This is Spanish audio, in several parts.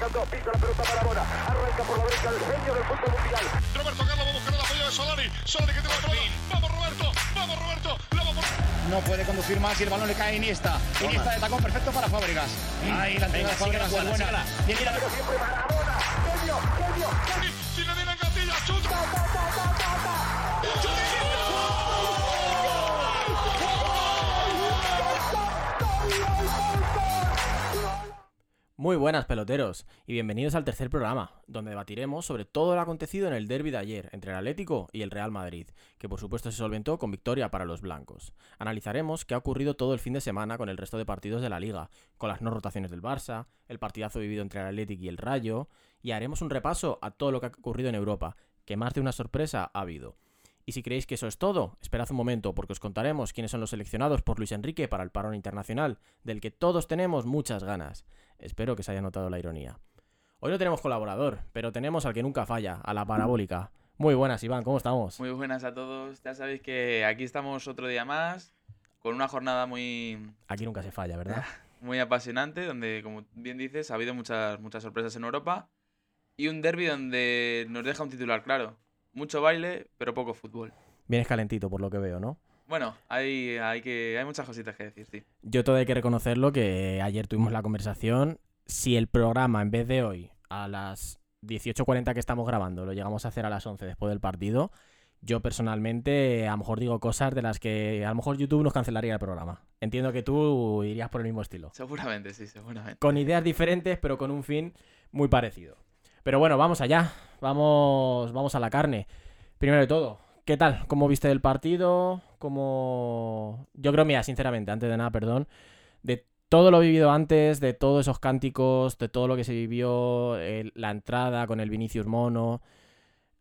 marcando, pisa la pelota para Bona, arranca por la derecha el genio del fútbol mundial. Roberto Carlos va a buscar el apoyo de Solari. Solari que tiene la pelota. Vamos Roberto, vamos Roberto, la. No puede conducir más y el balón le cae a Iniesta. Iniesta de tacón perfecto para Fábregas. Ahí la entrega de Fábregas es buena. Tiene la Siempre Maradona, genio, genio, genio. Muy buenas peloteros y bienvenidos al tercer programa, donde debatiremos sobre todo lo acontecido en el derby de ayer entre el Atlético y el Real Madrid, que por supuesto se solventó con victoria para los blancos. Analizaremos qué ha ocurrido todo el fin de semana con el resto de partidos de la liga, con las no rotaciones del Barça, el partidazo vivido entre el Atlético y el Rayo, y haremos un repaso a todo lo que ha ocurrido en Europa, que más de una sorpresa ha habido. Y si creéis que eso es todo, esperad un momento porque os contaremos quiénes son los seleccionados por Luis Enrique para el parón internacional, del que todos tenemos muchas ganas. Espero que se haya notado la ironía. Hoy no tenemos colaborador, pero tenemos al que nunca falla, a la parabólica. Muy buenas, Iván, ¿cómo estamos? Muy buenas a todos. Ya sabéis que aquí estamos otro día más, con una jornada muy, Aquí nunca se falla, ¿verdad? muy apasionante, donde, como bien dices, ha habido muchas, muchas sorpresas en Europa. Y un derby donde nos deja un titular claro. Mucho baile, pero poco fútbol. Vienes calentito por lo que veo, ¿no? Bueno, hay, hay, que, hay muchas cositas que decir, sí. Yo todo hay que reconocerlo que ayer tuvimos la conversación. Si el programa, en vez de hoy, a las 18.40 que estamos grabando, lo llegamos a hacer a las 11 después del partido, yo personalmente a lo mejor digo cosas de las que a lo mejor YouTube nos cancelaría el programa. Entiendo que tú irías por el mismo estilo. Seguramente, sí, seguramente. Con ideas diferentes, pero con un fin muy parecido. Pero bueno, vamos allá. Vamos, vamos a la carne. Primero de todo, ¿qué tal? ¿Cómo viste el partido? ¿Cómo... Yo creo, mira, sinceramente, antes de nada, perdón, de todo lo vivido antes, de todos esos cánticos, de todo lo que se vivió, la entrada con el Vinicius Mono,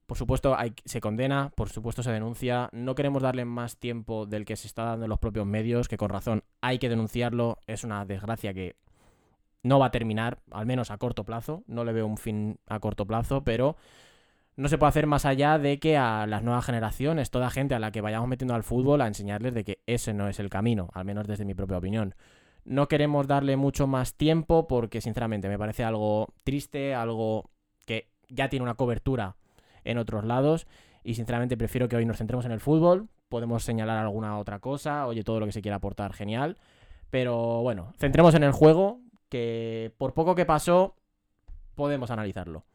por supuesto hay- se condena, por supuesto se denuncia, no queremos darle más tiempo del que se está dando en los propios medios, que con razón hay que denunciarlo, es una desgracia que no va a terminar, al menos a corto plazo, no le veo un fin a corto plazo, pero no se puede hacer más allá de que a las nuevas generaciones, toda gente a la que vayamos metiendo al fútbol, a enseñarles de que ese no es el camino, al menos desde mi propia opinión. No queremos darle mucho más tiempo porque sinceramente me parece algo triste, algo que ya tiene una cobertura en otros lados y sinceramente prefiero que hoy nos centremos en el fútbol, podemos señalar alguna otra cosa, oye, todo lo que se quiera aportar, genial, pero bueno, centremos en el juego, que por poco que pasó, podemos analizarlo.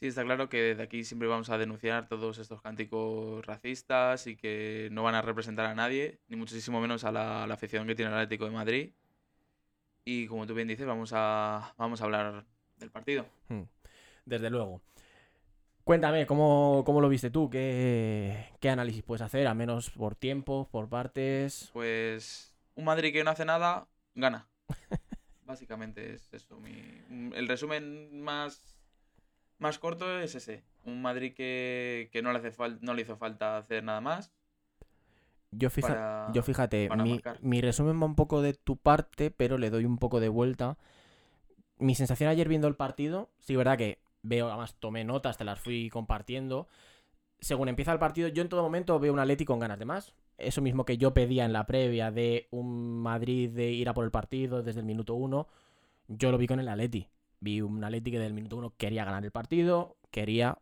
Sí, está claro que desde aquí siempre vamos a denunciar todos estos cánticos racistas y que no van a representar a nadie, ni muchísimo menos a la, a la afición que tiene el Atlético de Madrid. Y como tú bien dices, vamos a, vamos a hablar del partido. Desde luego. Cuéntame, ¿cómo, cómo lo viste tú? ¿Qué, ¿Qué análisis puedes hacer? A menos por tiempo, por partes. Pues un Madrid que no hace nada, gana. Básicamente es eso. mi- el resumen más, más corto es ese. Un Madrid que, que no, le hace fal- no le hizo falta hacer nada más. Yo, fija- para- yo fíjate, para mi, marcar. mi resumen va un poco de tu parte, pero le doy un poco de vuelta. Mi sensación ayer viendo el partido, sí, verdad que veo, además tomé notas, te las fui compartiendo. Según empieza el partido, yo en todo momento veo un Atleti con ganas de más. Eso mismo que yo pedía en la previa de un Madrid de ir a por el partido desde el minuto uno, yo lo vi con el Atleti. Vi un Atleti que desde el minuto uno quería ganar el partido, quería...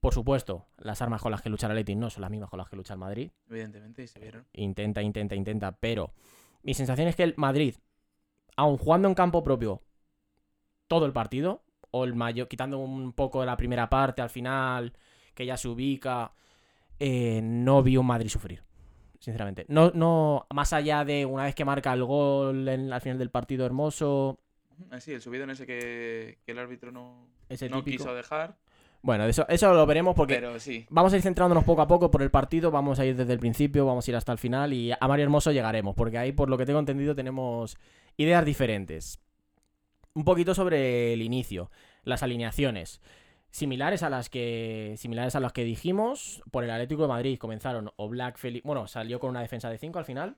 Por supuesto, las armas con las que lucha el Atleti no son las mismas con las que lucha el Madrid Evidentemente, y se vieron. intenta, intenta, intenta, pero mi sensación es que el Madrid, aun jugando en campo propio todo el partido, o el mayor, quitando un poco de la primera parte al final, que ya se ubica, eh, no vi un Madrid sufrir. Sinceramente. No, no, más allá de una vez que marca el gol en- al final del partido hermoso, Ah, sí, el subidón ese que, que el árbitro no, ese no quiso dejar. Bueno, eso, eso lo veremos porque Pero sí, Vamos a ir centrándonos poco a poco por el partido, vamos a ir desde el principio, vamos a ir hasta el final y a Mario Hermoso llegaremos, porque ahí, por lo que tengo entendido, tenemos ideas diferentes. Un poquito sobre el inicio, las alineaciones. Similares a las que similares a las que dijimos, por el Atlético de Madrid comenzaron o Black Felipe, bueno, salió con una defensa de 5 al final.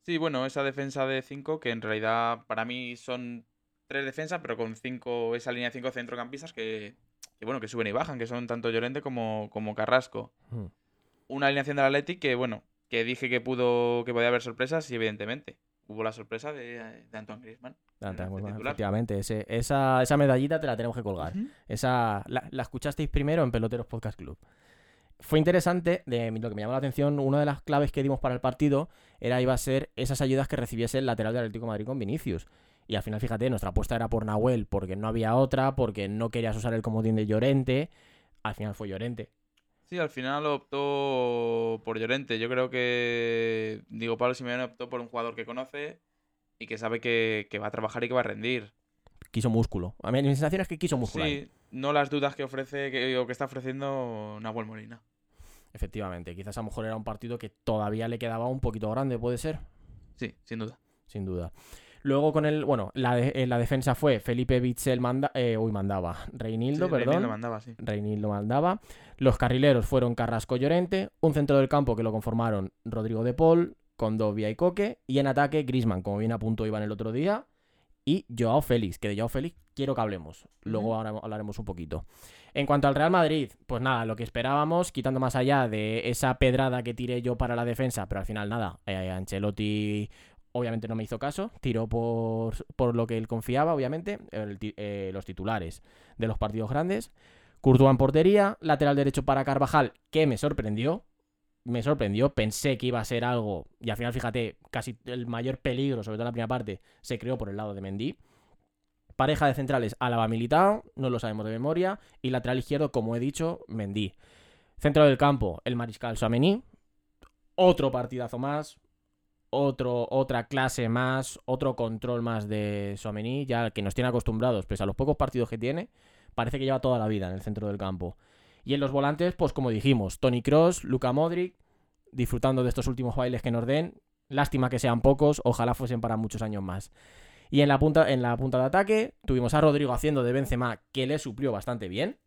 sí, bueno, esa defensa de 5 que en realidad para mí son tres defensas, pero con cinco, esa línea de cinco centrocampistas que, que, bueno, que suben y bajan, que son tanto Llorente como, como Carrasco. Una alineación del Athletic que, bueno, que dije que pudo, que podía haber sorpresas, y evidentemente. Hubo la sorpresa de, de Antoine Griezmann. El Guzmán, titular. efectivamente, ese- esa, esa medallita te la tenemos que colgar. Esa la, la escuchasteis primero en Peloteros Podcast Club. Fue interesante, de, lo que me llamó la atención, una de las claves que dimos para el partido era iba a ser esas ayudas que recibiese el lateral del Atlético de Madrid con Vinicius. Y al final, fíjate, nuestra apuesta era por Nahuel porque no había otra, porque no querías usar el comodín de Llorente. Al final fue Llorente. Sí, al final optó por Llorente. Yo creo que Diego Pablo Simeone optó por un jugador que conoce y que sabe que, que va a trabajar y que va a rendir. Quiso músculo. A mí mi sensación es que quiso músculo. Sí, no las dudas que ofrece que, o que está ofreciendo Nahuel Molina. Efectivamente, quizás a lo mejor era un partido que todavía le quedaba un poquito grande, puede ser. Sí, sin duda. sin duda. Luego con el, bueno, la, de- eh, la defensa fue Felipe Bitzel manda, eh, uy, mandaba, Reinildo, Sí, perdón. Reinildo mandaba, sí. Reinildo mandaba. Los carrileros fueron Carrasco Llorente, un centro del campo que lo conformaron Rodrigo de Paul, Condovia y Coque, y en ataque Grisman, como bien a punto iban el otro día, y Joao Félix, que de Joao Félix quiero que hablemos. Luego ahora hablaremos un poquito. En cuanto al Real Madrid, pues nada, lo que esperábamos, quitando más allá de esa pedrada que tiré yo para la defensa, pero al final nada, eh, Ancelotti obviamente no me hizo caso, tiró por, por lo que él confiaba, obviamente, eh, los titulares de los partidos grandes. Courtois en portería, lateral derecho para Carvajal, que me sorprendió, me sorprendió, pensé que iba a ser algo, y al final, fíjate, casi el mayor peligro, sobre todo en la primera parte, se creó por el lado de Mendy. Pareja de centrales, Álava Militao, no lo sabemos de memoria, y lateral izquierdo, como he dicho, Mendy. Centro del campo, el Mariscal Suamení. Otro partidazo más, otro, otra clase más, otro control más de Suamení, ya que nos tiene acostumbrados, pese a los pocos partidos que tiene, parece que lleva toda la vida en el centro del campo. Y en los volantes, pues como dijimos, Tony Cross, Luka Modric, disfrutando de estos últimos bailes que nos den. Lástima que sean pocos, ojalá fuesen para muchos años más. Y en la punta, en la punta de ataque, tuvimos a Rodrigo haciendo de Benzema, que le suplió bastante bien.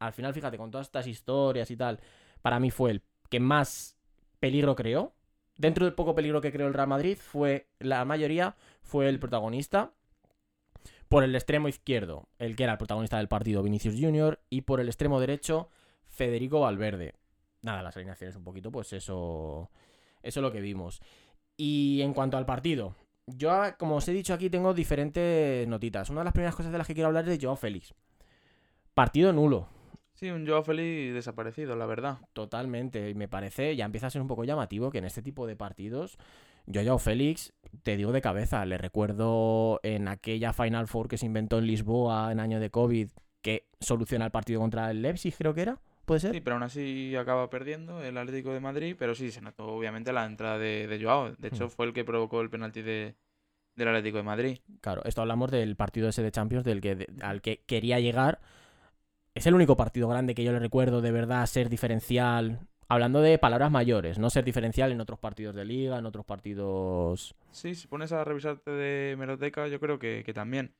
Al final, fíjate, con todas estas historias y tal, para mí fue el que más peligro creó. Dentro del poco peligro que creó el Real Madrid, fue la mayoría fue el protagonista. Por el extremo izquierdo, el que era el protagonista del partido, Vinicius Jr., y por el extremo derecho, Federico Valverde. Nada, las alineaciones un poquito, pues eso. Eso es lo que vimos. Y en cuanto al partido, yo, como os he dicho aquí, tengo diferentes notitas. Una de las primeras cosas de las que quiero hablar es de Joao Félix. Partido nulo, Sí, un Joao Félix desaparecido, la verdad. totalmente. Y me parece, ya empieza a ser un poco llamativo que en este tipo de partidos, yo Joao Félix, te digo de cabeza, le recuerdo en aquella Final Four que se inventó en Lisboa en año de COVID, que soluciona el partido contra el Leipzig, creo que era. ¿Puede ser? Sí, pero aún así acaba perdiendo el Atlético de Madrid, pero sí, se notó obviamente la entrada de, de Joao. De hecho, Hmm. fue el que provocó el penalti de, del Atlético de Madrid. Claro, esto hablamos del partido ese de Champions del que, de- al que quería llegar. Es el único partido grande que yo le recuerdo de verdad ser diferencial. Hablando de palabras mayores, no ser diferencial en otros partidos de liga, en otros partidos. Sí, si pones a revisarte de hemeroteca, yo creo que, que también.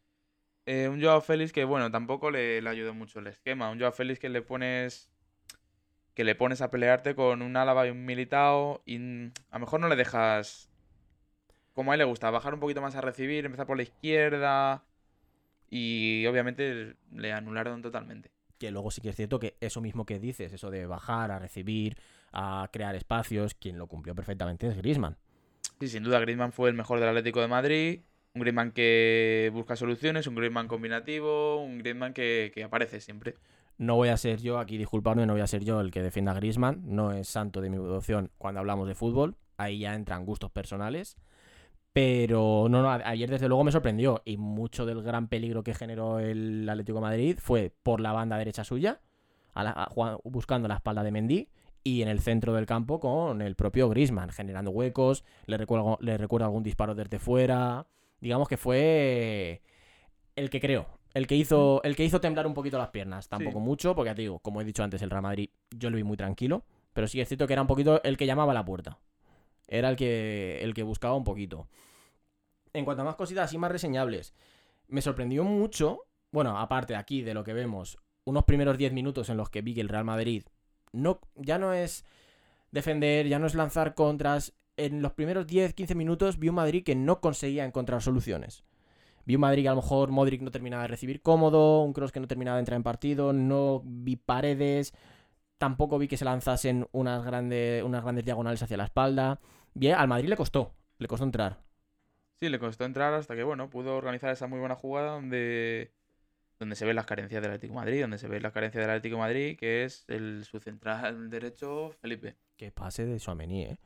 Eh, un Joao Félix que, bueno, tampoco le, le ayudó mucho el esquema. Un Joao Félix que le pones. que le pones a pelearte con un Álava y un Militao y mm, a lo mejor no le dejas. Como a él le gusta, bajar un poquito más a recibir, empezar por la izquierda. Y obviamente le anularon totalmente. Que luego sí que es cierto que eso mismo que dices, eso de bajar, a recibir, a crear espacios, quien lo cumplió perfectamente es Grisman. Sí, sin duda, Griezmann fue el mejor del Atlético de Madrid. Un Griezmann que busca soluciones, un Griezmann combinativo, un Griezmann que, que aparece siempre. No voy a ser yo, aquí disculpadme, no voy a ser yo el que defienda a Grisman. No es santo de mi devoción cuando hablamos de fútbol. Ahí ya entran gustos personales. Pero no, no, ayer desde luego me sorprendió. Y mucho del gran peligro que generó el Atlético de Madrid fue por la banda derecha suya, a la- a- buscando la espalda de Mendy. Y en el centro del campo con el propio Grisman, generando huecos. Le recuerdo, le recuerdo algún disparo desde fuera. Digamos que fue el que creó. El que hizo, el que hizo temblar un poquito las piernas. Tampoco Sí. mucho, porque ya te digo, como he dicho antes, el Real Madrid yo lo vi muy tranquilo. Pero sí es cierto que era un poquito el que llamaba a la puerta. Era el que, el que buscaba un poquito. En cuanto a más cositas así más reseñables, me sorprendió mucho, bueno, aparte aquí de lo que vemos, unos primeros 10 minutos en los que vi que el Real Madrid no, ya no es defender, ya no es lanzar contras. En los primeros 10-15 minutos vi un Madrid que no conseguía encontrar soluciones. Vi un Madrid que a lo mejor Modric no terminaba de recibir cómodo, un Cross que no terminaba de entrar en partido, no vi paredes, tampoco vi que se lanzasen unas grandes, unas grandes diagonales hacia la espalda. Bien, al Madrid le costó, le costó entrar. Sí, le costó entrar hasta que, bueno, pudo organizar esa muy buena jugada donde, donde se ven las carencias del Atlético de Madrid, donde se ve la carencia del Atlético de Madrid, que es el, su central derecho, Felipe. Que pase de Suamení, ¿eh?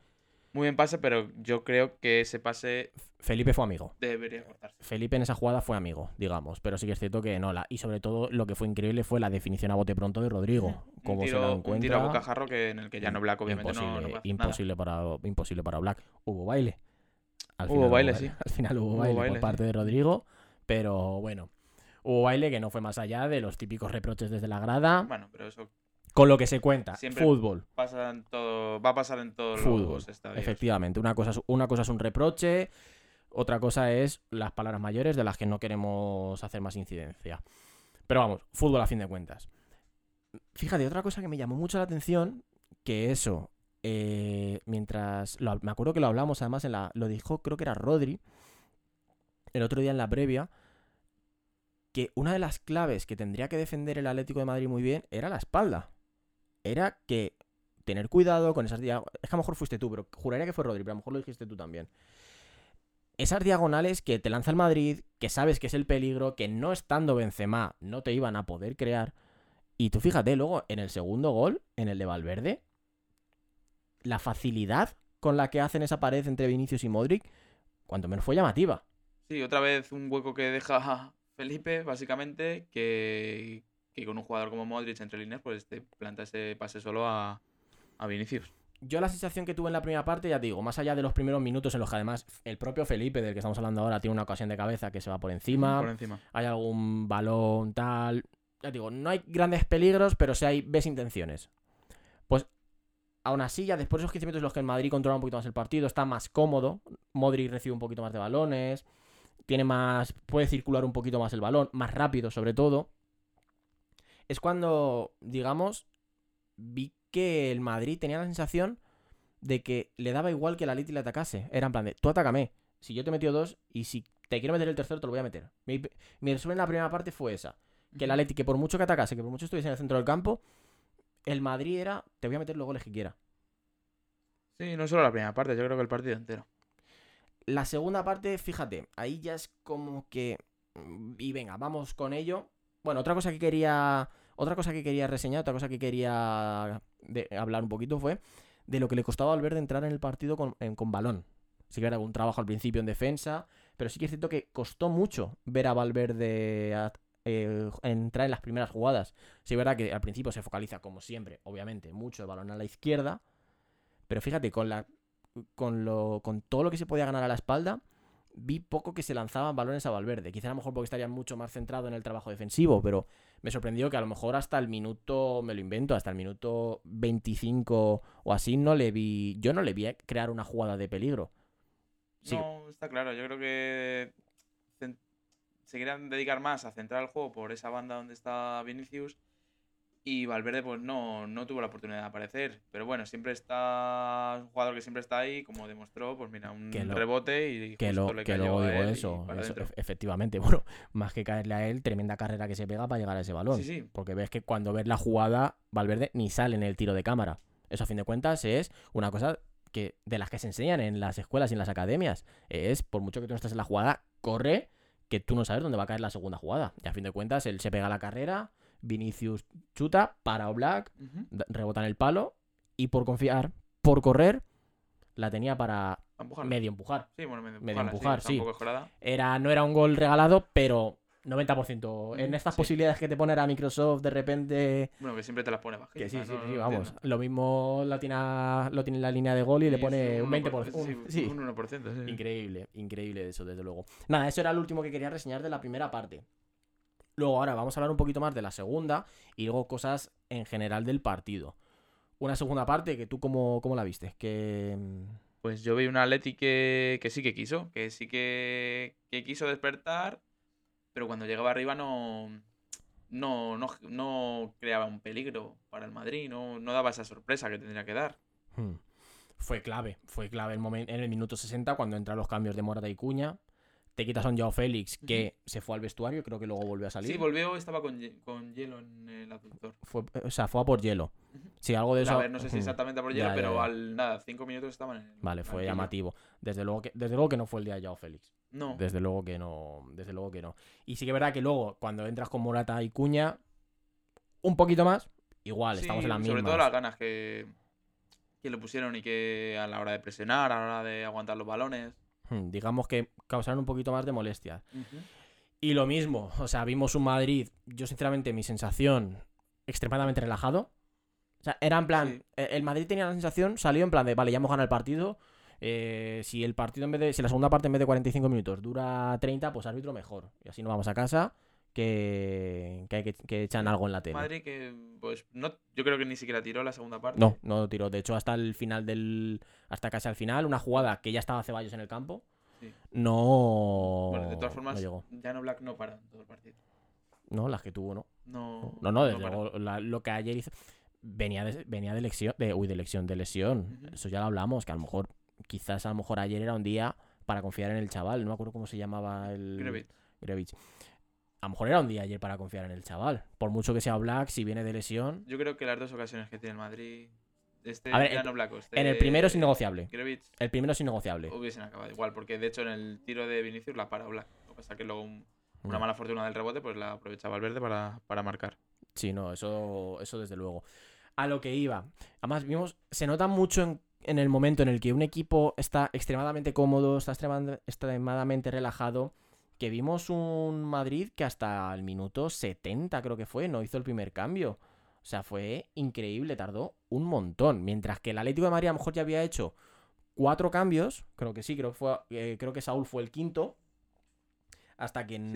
Muy bien pase, pero yo creo que ese pase Felipe fue amigo. debería cortarse. Felipe en esa jugada fue amigo, digamos, pero sí que es cierto que no la. Y sobre todo lo que fue increíble fue la definición a bote pronto de Rodrigo. Como se la tiro, un encuentra. tiro a bocajarro que en el que ya no Black obviamente imposible, no, imposible para imposible para Black. Hubo baile. Al Hubo baile, sí. Al final hubo, Hubo baile, baile, por sí. parte de Rodrigo, pero bueno. Hubo baile que no fue más allá de los típicos reproches desde la grada. Bueno, pero eso con lo que se cuenta. Siempre- Fútbol. pasa en todo, va a pasar en todos Fútbol, los estadios. Efectivamente, una cosa, es, una cosa es un reproche, otra cosa es las palabras mayores de las que no queremos hacer más incidencia. Pero vamos, fútbol a fin de cuentas. Fíjate, otra cosa que me llamó mucho la atención, que eso, eh, mientras, lo- me acuerdo que lo hablamos además, en la, lo dijo, creo que era Rodri, el otro día en la previa, que una de las claves que tendría que defender el Atlético de Madrid muy bien era la espalda. Era que tener cuidado con esas diagonales. Es que a lo mejor fuiste tú, pero juraría que fue Rodri, pero a lo mejor lo dijiste tú también. Esas diagonales que te lanza el Madrid, que sabes que es el peligro, que no estando Benzema no te iban a poder crear. Y tú fíjate, luego en el segundo gol, en el de Valverde, la facilidad con la que hacen esa pared entre Vinicius y Modric, cuanto menos fue llamativa. Sí, otra vez un hueco que deja Felipe, básicamente, que, que con un jugador como Modric entre líneas, pues te planta ese pase solo a, a Vinicius. Yo la sensación que tuve en la primera parte, ya te digo, más allá de los primeros minutos en los que además el propio Felipe, del que estamos hablando ahora, tiene una ocasión de cabeza que se va por encima. Por encima. hay algún balón, tal. Ya te digo, no hay grandes peligros, pero sí hay ves intenciones. Pues aún así, ya después de esos 15 minutos en los que el Madrid controla un poquito más el partido, está más cómodo. Modric recibe un poquito más de balones. Tiene más. puede circular un poquito más el balón, más rápido sobre todo. Es cuando, digamos, vi que el Madrid tenía la sensación de que le daba igual que el Atleti le atacase. Era en plan de, tú atácame. Si yo te he metido dos y si te quiero meter el tercero, te lo voy a meter. Mi, mi resumen en la primera parte fue esa. Que el Atleti, que por mucho que atacase, que por mucho estuviese en el centro del campo, el Madrid era, te voy a meter los goles que quiera. Sí, no solo la primera parte, yo creo que el partido entero. La segunda parte, fíjate, ahí ya es como que... mm, Y venga, vamos con ello. Bueno, otra cosa que quería... Otra cosa que quería reseñar, otra cosa que quería hablar un poquito fue de lo que le costaba al Valverde entrar en el partido con, balón. Sí que era un trabajo al principio en defensa, pero sí que es cierto que costó mucho ver a Valverde a- eh, entrar en las primeras jugadas. Sí, es verdad que al principio se focaliza, como siempre, obviamente, mucho el balón a la izquierda, pero fíjate, con la con, lo, con todo lo que se podía ganar a la espalda, vi poco que se lanzaban balones a Valverde. Quizá a lo mejor porque estaría mucho más centrado en el trabajo defensivo, pero me sorprendió que a lo mejor hasta el minuto, me lo invento, hasta el minuto 25 o así, no le vi, yo no le vi crear una jugada de peligro. No, está claro. Yo creo que se querían dedicar más a centrar el juego por esa banda donde está Vinicius. Y Valverde, pues no, no tuvo la oportunidad de aparecer. Pero bueno, siempre está. Es un jugador que siempre está ahí, como demostró, pues mira, un Que lo- rebote y Que, justo lo, le que luego a digo eso, eso, efectivamente, bueno, más que caerle a él, tremenda carrera que se pega para llegar a ese balón. Sí, sí. Porque ves que cuando ves la jugada, Valverde ni sale en el tiro de cámara. Eso a fin de cuentas es una cosa que de las que se enseñan en las escuelas y en las academias. Es, por mucho que tú no estés en la jugada, corre, que tú no sabes dónde va a caer la segunda jugada. Y a fin de cuentas, él se pega la carrera, Vinicius chuta, para Black, Ujú. rebota en el palo, y por confiar, por correr, la tenía para A empujarla. medio empujar. Sí, bueno, medio, medio empujarla, empujar, sí. Era, no era un gol regalado, pero 90%. En estas sí. posibilidades que te pone ahora Microsoft de repente Bueno, que siempre te las pone bajitas. que sí, sí, ¿no? sí, vamos. Lo mismo lo tiene, lo tiene en la línea de gol y le pone un 20%. 1%, un- sí, sí, un 1%. sí. increíble, increíble eso, desde luego. Nada, eso era lo último que quería reseñar de la primera parte. Luego, ahora vamos a hablar un poquito más de la segunda y luego cosas en general del partido. Una segunda parte que tú, ¿cómo, cómo la viste? Que. mm, Pues yo vi un Atleti que, que sí que quiso, que sí que, que quiso despertar, pero cuando llegaba arriba no, no, no, no creaba un peligro para el Madrid, no, no daba esa sorpresa que tendría que dar. Hmm. Fue clave, fue clave el momento en el minuto 60 cuando entran los cambios de Morata y Cuña. Te quitas a un Joao Félix que se fue al vestuario, creo que luego volvió a salir. Sí, volvió, estaba con, con hielo en el aductor. Fue- o sea, fue a por hielo. Sí, algo de eso. A ver, no sé si exactamente por Ya, hielo, ya, pero ya. al nada, cinco minutos estaban en el. Vale, fue llamativo. Desde luego que, desde luego que no fue el día de Joao Félix. No, Desde luego que no. Desde luego que no. Y sí que es verdad que luego, cuando entras con Morata y Cuña, un poquito más, igual, Sí, estamos en la misma. Sobre todo las ganas que, que le pusieron y que a la hora de presionar, a la hora de aguantar los balones. Hmm, Digamos que causaron un poquito más de molestia. Y lo mismo, o sea, vimos un Madrid, yo sinceramente mi sensación, extremadamente relajado. O sea, era en plan, Sí. e- el Madrid tenía la sensación, salió en plan de, vale, ya hemos ganado el partido. eh, si el partido en vez de, si la segunda parte en vez de 45 minutos dura 30, pues árbitro mejor. Y así nos vamos a casa, que, que, hay que, que echan algo en la tele. Madrid que, pues, no, yo creo que ni siquiera tiró la segunda parte. No, no tiró. De hecho, hasta el final del. Hasta casi al final, una jugada que ya estaba Ceballos en el campo. Sí. No. Bueno, de todas formas, No llegó. Jan Black no para en todo el partido. No, las que tuvo, no. No, No, no, desde luego, la- lo que ayer hizo. Venía de, venía de lesión. De, uy, de lesión, de lesión. Eso ya lo hablamos, que a lo mejor. Quizás a lo mejor ayer era un día para confiar en el chaval. No me acuerdo cómo se llamaba el. Grevich. Grevich. A lo mejor era un día ayer para confiar en el chaval. Por mucho que sea Black, si viene de lesión. Yo creo que las dos ocasiones que tiene el Madrid, este A ver, Oblak o este En el primero es innegociable. Grevich El primero es innegociable. hubiesen acabado igual, porque de hecho en el tiro de Vinicius la para Oblak. Lo que pasa es que luego un- una mala fortuna del rebote, pues la aprovechaba el verde para, para marcar. Sí, no, eso, eso desde luego. A lo que iba. Además, vimos, se nota mucho en, en el momento en el que un equipo está extremadamente cómodo, está extrema- extremadamente relajado, que vimos un Madrid que hasta el minuto 70 creo que fue, no hizo el primer cambio. O sea, fue increíble, tardó un montón. Mientras que el Atlético de Madrid a lo mejor ya había hecho cuatro cambios, creo que sí, creo que, fue, eh, creo que Saúl fue el quinto. Hasta que no-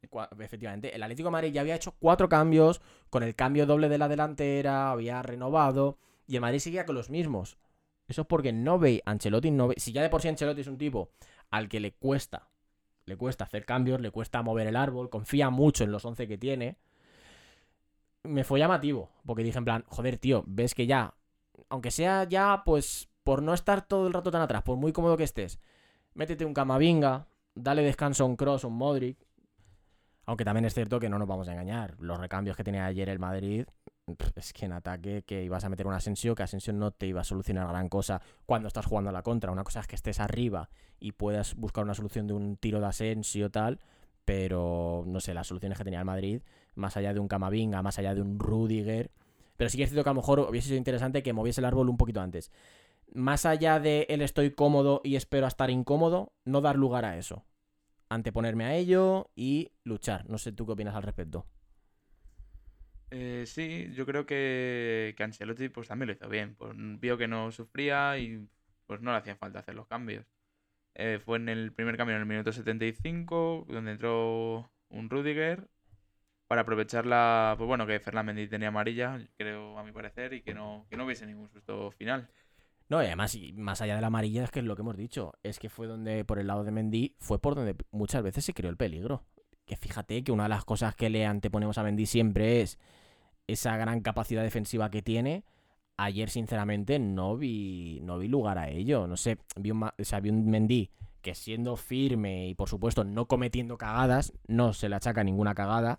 Sí, cuatro cambios. Efectivamente, el Atlético de Madrid ya había hecho cuatro cambios, con el cambio doble de la delantera, había renovado, y el Madrid seguía con los mismos. Eso es porque no ve, Ancelotti no ve, si ya de por sí Ancelotti es un tipo al que le cuesta, le cuesta hacer cambios, le cuesta mover el árbol, confía mucho en los 11 que tiene, me fue llamativo, porque dije en plan, joder, tío, ves que ya, aunque sea ya, pues, por no estar todo el rato tan atrás, por muy cómodo que estés, métete un Camavinga, dale descanso a un Cross, un Modric, aunque también es cierto que no nos vamos a engañar. Los recambios que tenía ayer el Madrid, es que en ataque que ibas a meter un Asensio, que Asensio no te iba a solucionar gran cosa cuando estás jugando a la contra. Una cosa es que estés arriba y puedas buscar una solución de un tiro de Asensio tal, pero no sé, las soluciones que tenía el Madrid, más allá de un Camavinga, más allá de un Rudiger. Pero sí que es cierto que a lo mejor hubiese sido interesante que moviese el árbol un poquito antes. Más allá de el estoy cómodo y espero estar incómodo, no dar lugar a eso anteponerme a ello y luchar. No sé tú qué opinas al respecto. Eh, sí, yo creo que, que Ancelotti pues también lo hizo bien. Pues, vio que no sufría y pues no le hacía falta hacer los cambios. Eh, fue en el primer cambio en el minuto 75, donde entró un Rudiger para aprovechar la. Pues bueno, que Ferland Mendy tenía amarilla, creo, a mi parecer, y que no, que no hubiese ningún susto final. No, y además, y más allá de la amarilla, es que es lo que hemos dicho. Es que fue donde, por el lado de Mendy, fue por donde muchas veces se creó el peligro. Que fíjate que una de las cosas que le anteponemos a Mendy siempre es esa gran capacidad defensiva que tiene. Ayer, sinceramente, no vi, no vi lugar a ello. No sé, vi un, un Mendy que siendo firme y, por supuesto, no cometiendo cagadas, no se le achaca ninguna cagada,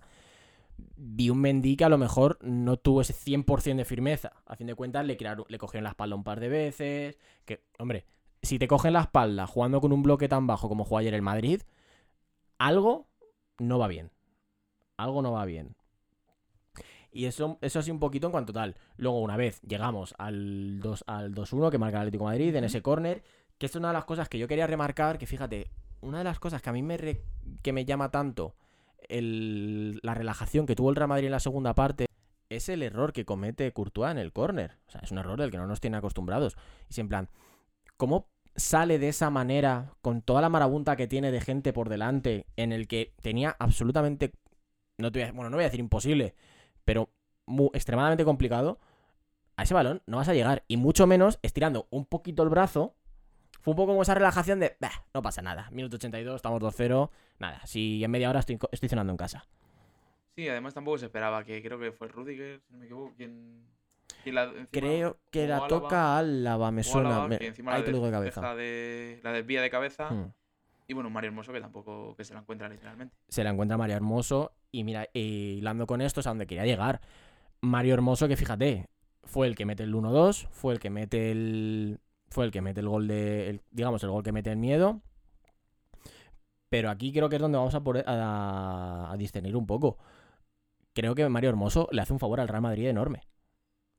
vi un Mendy que a lo mejor no tuvo ese 100% de firmeza. A fin de cuentas, le, crearon- le cogieron la espalda un par de veces. Que, hombre, si te cogen la espalda jugando con un bloque tan bajo como jugó ayer el Madrid, algo no va bien. Algo no va bien. Y eso, eso así un poquito en cuanto tal. Luego, una vez llegamos al 2 al 2-1 que marca el Atlético de Madrid en ese córner, que es una de las cosas que yo quería remarcar, que fíjate, una de las cosas que a mí me, re- que me llama tanto el- la relajación que tuvo el Real Madrid en la segunda parte es el error que comete Courtois en el córner. O sea, es un error del que no nos tiene acostumbrados. Y es en plan, ¿cómo sale de esa manera con toda la marabunta que tiene de gente por delante en el que tenía absolutamente, no te voy a- bueno, no voy a decir imposible, pero mu- extremadamente complicado? A ese balón no vas a llegar. Y mucho menos estirando un poquito el brazo. Fue un poco como esa relajación de, "Bah, no pasa nada. Minuto 82, estamos 2-0. Nada, si en media hora estoy, estoy cenando en casa. Sí, además tampoco se esperaba que creo que fue Rudiger, si no me equivoco, quien. quien la, encima- Creo que la Álava, toca Álava, me suena. Álava, me- ahí te lo digo de cabeza. de- la desvía de cabeza. Hmm. Y bueno, Mario Hermoso que tampoco que se la encuentra literalmente. Se la encuentra Mario Hermoso. Y mira, y hilando con esto es a donde quería llegar. Mario Hermoso, que fíjate, fue el que mete el 1-2, fue el que mete el. Fue el que mete el gol de. digamos, el gol que mete el miedo. Pero aquí creo que es donde vamos a, poder- a, a discernir un poco. Creo que Mario Hermoso le hace un favor al Real Madrid enorme.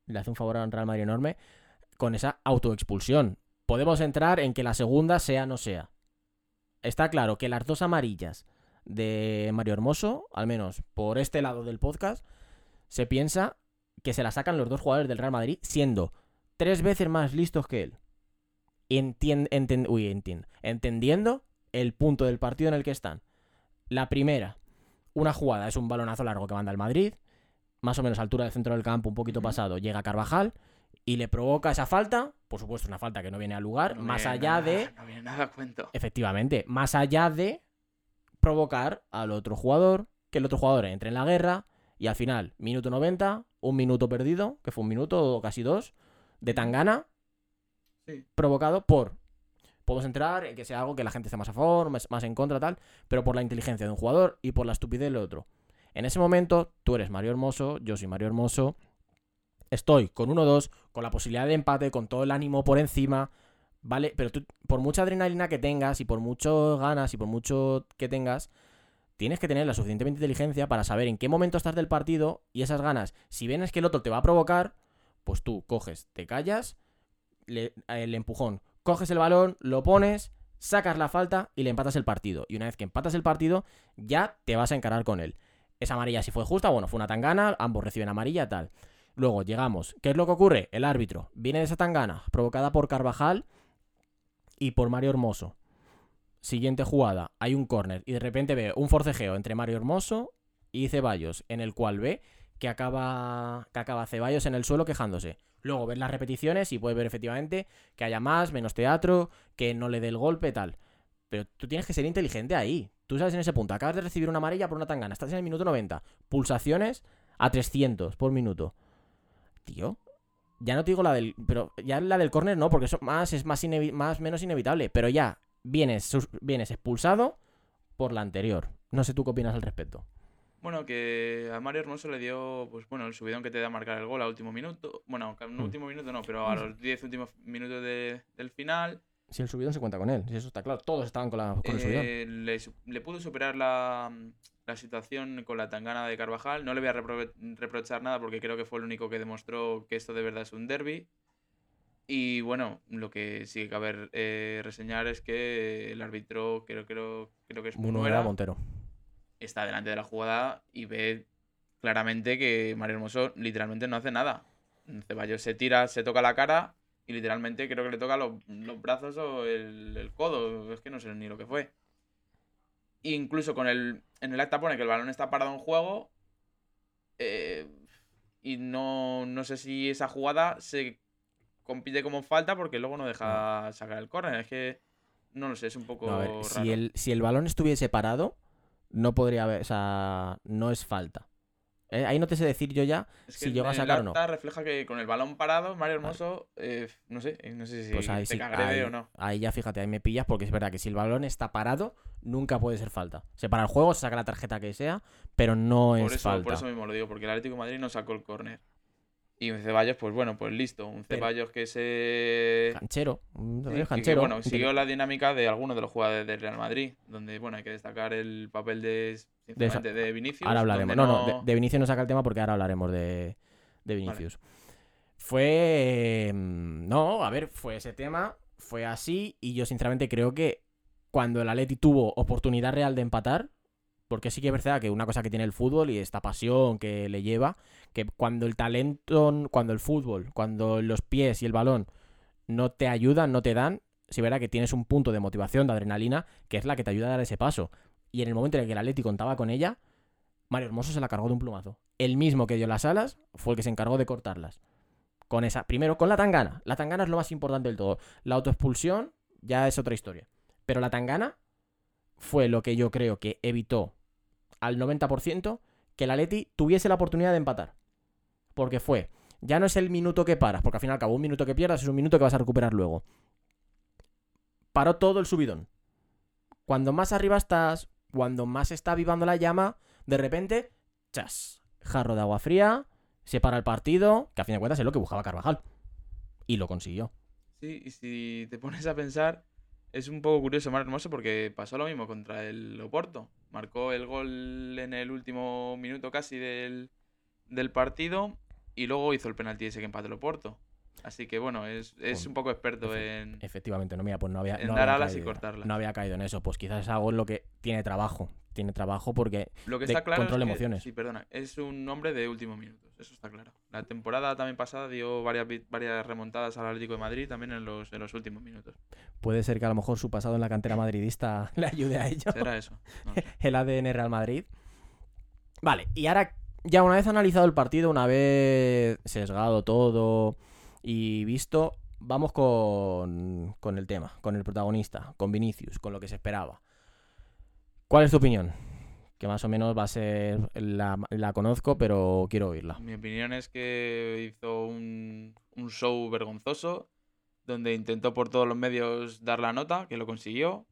Le hace un favor al Real Madrid enorme con esa autoexpulsión. Podemos entrar en que la segunda sea no sea. Está claro que las dos amarillas de Mario Hermoso, al menos por este lado del podcast, se piensa que se la sacan los dos jugadores del Real Madrid siendo tres veces más listos que él. Entien- enten- uy, entien- entendiendo el punto del partido en el que están. La primera, una jugada, es un balonazo largo que manda el Madrid, más o menos a altura del centro del campo, un poquito pasado, llega Carvajal y le provoca esa falta, por supuesto una falta que no viene al lugar, No más allá nada- de No viene nada a cuento. Efectivamente, más allá de provocar al otro jugador, que el otro jugador entre en la guerra y al final, minuto 90, un minuto perdido, que fue un minuto o casi dos, de Tangana, Sí. provocado por... Podemos entrar en que sea algo que la gente esté más a favor, más, más en contra, tal, pero por la inteligencia de un jugador y por la estupidez del otro. En ese momento, tú eres Mario Hermoso, yo soy Mario Hermoso, estoy con 1-2, con la posibilidad de empate, con todo el ánimo por encima, ¿vale? Pero tú, por mucha adrenalina que tengas y por mucho ganas y por mucho que tengas, tienes que tener la suficientemente inteligencia para saber en qué momento estás del partido y esas ganas. Si vienes que el otro te va a provocar, pues tú coges, te callas, le- el empujón, coges el balón, lo pones, sacas la falta y le empatas el partido. Y una vez que empatas el partido, ya te vas a encarar con él. Esa amarilla si fue justa, bueno, fue una tangana, ambos reciben amarilla, tal. Luego llegamos. ¿Qué es lo que ocurre? El árbitro viene de esa tangana, provocada por Carvajal y por Mario Hermoso. Siguiente jugada, hay un córner y de repente ve un forcejeo entre Mario Hermoso y Ceballos, en el cual ve que acaba, que acaba Ceballos en el suelo quejándose. Luego ves las repeticiones y puedes ver efectivamente que haya más, menos teatro, que no le dé el golpe, tal. Pero tú tienes que ser inteligente ahí. Tú sabes en ese punto, acabas de recibir una amarilla por una tangana, estás en el minuto 90, pulsaciones a 300 por minuto. Tío, ya no te digo la del. Pero ya la del córner no, porque eso más es más, más menos inevitable. Pero ya vienes, vienes expulsado por la anterior. No sé tú qué opinas al respecto. Bueno, que a Mario Hermoso le dio, pues bueno, el subidón que te da marcar el gol al último minuto. Bueno, no Mm. último minuto no, pero a los 10 últimos minutos de- del final. Si el subidón se cuenta con él, si eso está claro. Todos estaban con, la, con el subidón. eh, le, le pudo superar la, la situación con la tangana de Carvajal. No le voy a repro- reprochar nada porque creo que fue el único que demostró que esto de verdad es un derby. Y bueno, lo que sí que cabe eh, reseñar es que el árbitro, creo, creo, creo que es Munuera, Montero. está delante de la jugada y ve claramente que Mario Hermoso literalmente no hace nada. Ceballos se tira, se toca la cara y literalmente creo que le toca los, los brazos o el, el codo. Es que no sé ni lo que fue. Incluso con el. En el acta pone que el balón está parado en juego. eh, y no, no sé si esa jugada se compite como falta porque luego no deja sacar el córner. Es que. No lo sé, es un poco No, a ver, raro. si, el, si el balón estuviese parado, no podría haber. O sea, no es falta. Eh, Ahí no te sé decir yo ya Es si que llega a sacar o el no. acta refleja que con el balón parado, Mario Hermoso, eh, no sé, eh, no sé si Pues ahí te sí. Ahí, o no. ahí ya fíjate, ahí me pillas porque es verdad que si el balón está parado, nunca puede ser falta. Se para el juego, se saca la tarjeta que sea, pero no Por es eso, falta. por eso mismo lo digo, porque el Atlético de Madrid no sacó el córner. Y un Ceballos, pues bueno, pues listo. Un Pero- Ceballos que se. Canchero. un Sí, que, bueno, siguió la dinámica de algunos de los jugadores del Real Madrid, donde bueno, hay que destacar el papel de, de, Vinicius. Ahora hablaremos. No, no, de, de Vinicius no saca el tema porque ahora hablaremos de, de Vinicius. Fue. mm, No, a ver, fue ese tema, fue así, y yo sinceramente creo que cuando el Atleti tuvo oportunidad real de empatar, porque sí que es verdad que una cosa que tiene el fútbol y esta pasión que le lleva, que cuando el talento, cuando el fútbol, cuando los pies y el balón no te ayudan, no te dan, sí verá que tienes un punto de motivación, de adrenalina, que es la que te ayuda a dar ese paso. Y en el momento en el que el Atleti contaba con ella, Mario Hermoso se la cargó de un plumazo. El mismo que dio las alas fue el que se encargó de cortarlas. Con esa, primero con la tangana. La tangana es lo más importante del todo. La autoexpulsión ya es otra historia. Pero la tangana fue lo que yo creo que evitó al 90% que el Atleti tuviese la oportunidad de empatar. Porque fue, ya no es el minuto que paras, porque al fin y al cabo un minuto que pierdas es un minuto que vas a recuperar luego. Paró todo el subidón. Cuando más arriba estás, cuando más está avivando la llama, de repente, chas, jarro de agua fría, se para el partido, que a fin de cuentas es lo que buscaba Carvajal. Y lo consiguió. Sí, y si te pones a pensar, es un poco curioso, más hermoso, porque pasó lo mismo contra el Oporto. Marcó el gol en el último minuto casi del, del partido y luego hizo el penalti ese que empató el Oporto. Así que bueno, es, es un poco experto efe- en, Efectivamente, no, mira, pues no había. en no dar había alas y caído. cortarlas. No había caído en eso. Pues quizás es algo en lo que tiene trabajo. Tiene trabajo porque. Lo que está claro control de es que, emociones. sí, perdona, es un hombre de últimos minutos, eso está claro. La temporada también pasada dio varias, varias remontadas al Atlético de Madrid también en los, en los últimos minutos. Puede ser que a lo mejor su pasado en la cantera madridista le ayude a ello. ¿Será eso? No lo sé. el ADN Real Madrid. Vale, y ahora, ya una vez analizado el partido, una vez sesgado todo y visto, vamos con, con el tema, con el protagonista, con Vinicius, con lo que se esperaba. ¿Cuál es tu opinión? Que más o menos va a ser, la, la conozco, pero quiero oírla. Mi opinión es que hizo un, un show vergonzoso donde intentó por todos los medios dar la nota, que lo consiguió,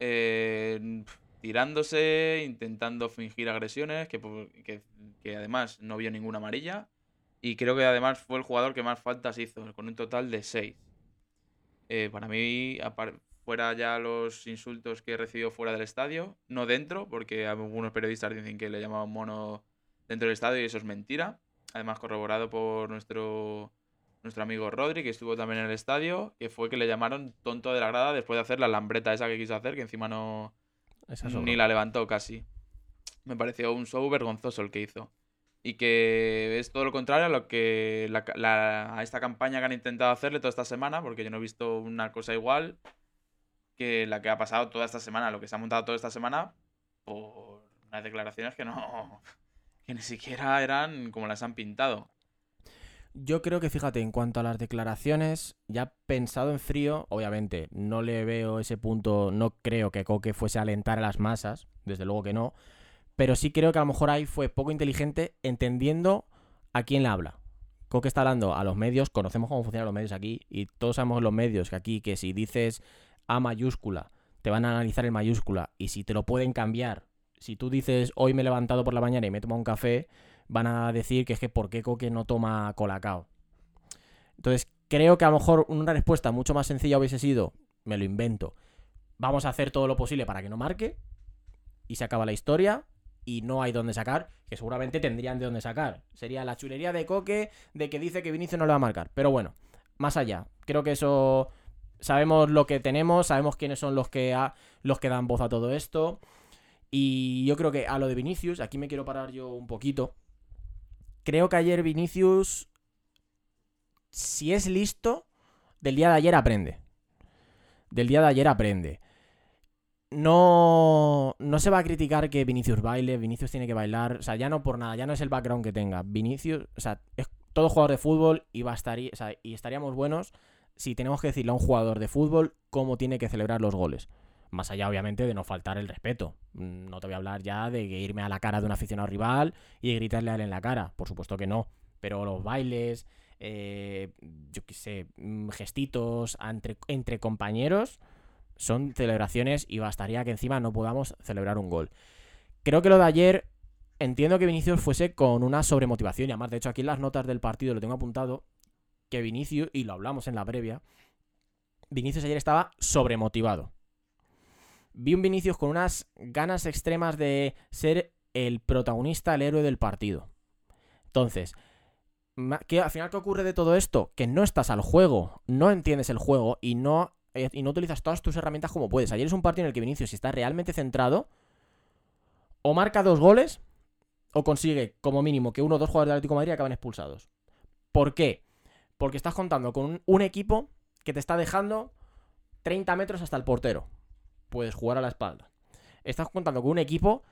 eh, tirándose, intentando fingir agresiones, que, que, que además no vio ninguna amarilla, y creo que además fue el jugador que más faltas hizo, con un total de 6. para mí, fuera ya los insultos que recibió fuera del estadio, no dentro, porque algunos periodistas dicen que le llamaban mono dentro del estadio y eso es mentira. Además, corroborado por nuestro, nuestro amigo Rodri, que estuvo también en el estadio, que fue que le llamaron tonto de la grada después de hacer la lambreta esa que quiso hacer, que encima no Esa ni la levantó casi. Me pareció un show vergonzoso el que hizo. Y que es todo lo contrario a lo que la, la- a esta campaña que han intentado hacerle toda esta semana, porque yo no he visto una cosa igual que la que ha pasado toda esta semana, lo que se ha montado toda esta semana por unas declaraciones que no que ni siquiera eran como las han pintado. Yo creo que, fíjate, en cuanto a las declaraciones, ya pensado en frío, obviamente no le veo ese punto, no creo que Coque fuese a alentar a las masas, desde luego que no, pero sí creo que a lo mejor ahí fue poco inteligente entendiendo a quién le habla. Coque está hablando a los medios, conocemos cómo funcionan los medios aquí, y todos sabemos los medios que aquí, que si dices A mayúscula, te van a analizar en mayúscula, y si te lo pueden cambiar, si tú dices hoy me he levantado por la mañana y me he tomado un café, van a decir que es que por qué Coque no toma colacao. Entonces, creo que a lo mejor una respuesta mucho más sencilla hubiese sido, me lo invento, vamos a hacer todo lo posible para que no marque, y se acaba la historia, y no hay dónde sacar, que seguramente tendrían de dónde sacar. Sería la chulería de Coque de que dice que Vinicius no le va a marcar. Pero bueno, más allá, creo que eso... Sabemos lo que tenemos, sabemos quiénes son los que, los que dan voz a todo esto. Y yo creo que a lo de Vinicius, aquí me quiero parar yo un poquito. Creo que ayer Vinicius, si es listo, del día de ayer aprende. Del día de ayer aprende. No, no se va a criticar que Vinicius baile, Vinicius tiene que bailar, o sea, ya no por nada, ya no es el background que tenga. Vinicius, o sea, es todo jugador de fútbol y, bastaría, o sea, y estaríamos buenos si tenemos que decirle a un jugador de fútbol cómo tiene que celebrar los goles. Más allá, obviamente, de no faltar el respeto. Mm, No te voy a hablar ya de irme a la cara de un aficionado rival y gritarle a él en la cara. Por supuesto que no. Pero los bailes, eh, yo qué sé, mm, gestitos entre, entre compañeros son celebraciones y bastaría que encima no podamos celebrar un gol. Creo que lo de ayer, entiendo que Vinicius fuese con una sobremotivación. Y además, de hecho, aquí en las notas del partido lo tengo apuntado, que Vinicius, y lo hablamos en la previa, Vinicius ayer estaba sobremotivado. Vi un Vinicius con unas ganas extremas de ser el protagonista, el héroe del partido. Entonces, ¿qué, al final, ¿qué ocurre de todo esto? Que no estás al juego, no entiendes el juego y no, y no utilizas todas tus herramientas como puedes. Ayer es un partido en el que Vinicius, si está realmente centrado, o marca dos goles, o consigue, como mínimo, que uno o dos jugadores del Atlético Madrid acaben expulsados. ¿Por qué? Porque estás contando con un, un equipo que te está dejando 30 metros hasta el portero. Puedes jugar a la espalda. Estás contando con un equipo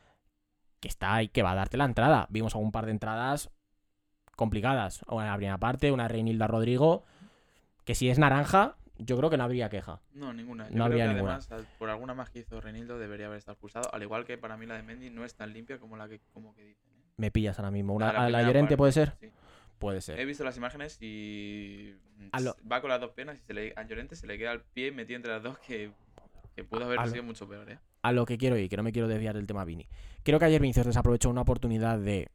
que está ahí, que va a darte la entrada. Vimos algún par de entradas complicadas. Una en la primera parte, una Reinilda Rodrigo, que si es naranja, yo creo que no habría queja. No, ninguna. Yo No creo habría que ninguna. además, por alguna más que hizo Renildo, debería haber estado expulsado. Al igual que para mí la de Mendy no es tan limpia como la que, como que dicen. ¿eh? Me pillas ahora mismo. Una, A la ¿A la primera Llorente parte, puede ser? sí. Puede He ser. visto las imágenes y lo- va con las dos piernas y se le, a Llorente se le queda el pie metido entre las dos que Que pudo haber a lo- sido mucho peor, ¿eh? a lo que quiero ir, que no me quiero desviar del tema Vini. Creo que ayer Vinicius desaprovechó una oportunidad de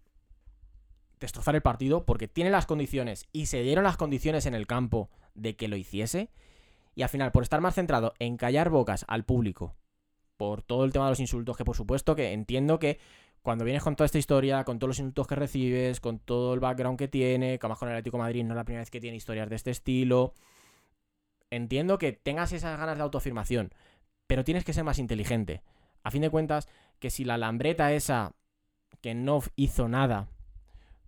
destrozar el partido porque tiene las condiciones y se dieron las condiciones en el campo de que lo hiciese. Y al final, por estar más centrado en callar bocas al público, por todo el tema de los insultos, que por supuesto que entiendo que cuando vienes con toda esta historia, con todos los insultos que recibes, con todo el background que tiene, que además con el Atlético Madrid no es la primera vez que tiene historias de este estilo, entiendo que tengas esas ganas de autoafirmación, pero tienes que ser más inteligente. A fin de cuentas, que si la lambreta esa que no hizo nada,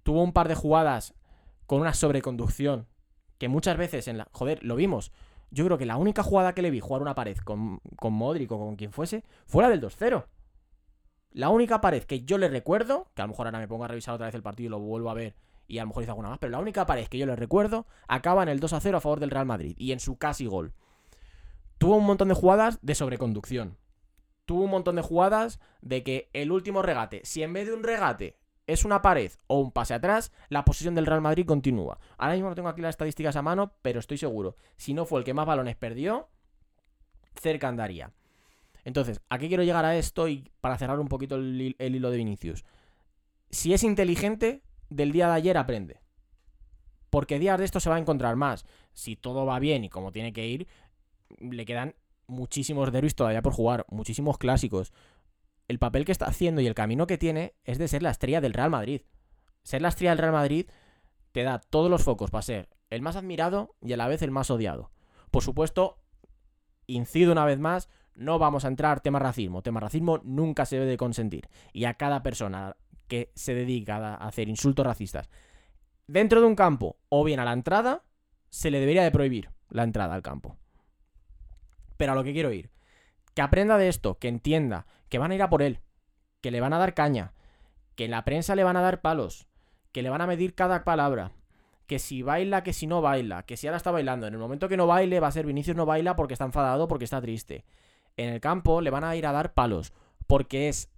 tuvo un par de jugadas con una sobreconducción, que muchas veces en la... Joder, lo vimos. Yo creo que la única jugada que le vi jugar una pared con, con Modric o con quien fuese, fue la del 2-0. La única pared que yo le recuerdo, que a lo mejor ahora me pongo a revisar otra vez el partido y lo vuelvo a ver y a lo mejor hice alguna más, pero la única pared que yo le recuerdo acaba en el 2 0 a favor del Real Madrid y en su casi gol. Tuvo un montón de jugadas de sobreconducción. Tuvo un montón de jugadas de que el último regate, si en vez de un regate es una pared o un pase atrás, la posición del Real Madrid continúa. Ahora mismo no tengo aquí las estadísticas a mano, pero estoy seguro. Si no fue el que más balones perdió, cerca andaría. Entonces, ¿a qué quiero llegar a esto? Y para cerrar un poquito el, el hilo de Vinicius. Si es inteligente, del día de ayer aprende. Porque días de esto se va a encontrar más. Si todo va bien y como tiene que ir, le quedan muchísimos derbis todavía por jugar, muchísimos clásicos. El papel que está haciendo y el camino que tiene es de ser la estrella del Real Madrid. Ser la estrella del Real Madrid te da todos los focos para ser el más admirado y a la vez el más odiado. Por supuesto, incido una vez más, no vamos a entrar tema racismo. Tema racismo nunca se debe de consentir. Y a cada persona que se dedica a hacer insultos racistas dentro de un campo o bien a la entrada, se le debería de prohibir la entrada al campo. Pero a lo que quiero ir, que aprenda de esto, que entienda que van a ir a por él, que le van a dar caña, que en la prensa le van a dar palos, que le van a medir cada palabra, que si baila, que si no baila, que si ahora está bailando, en el momento que no baile va a ser Vinicius no baila porque está enfadado, porque está triste. En el campo le van a ir a dar palos, porque es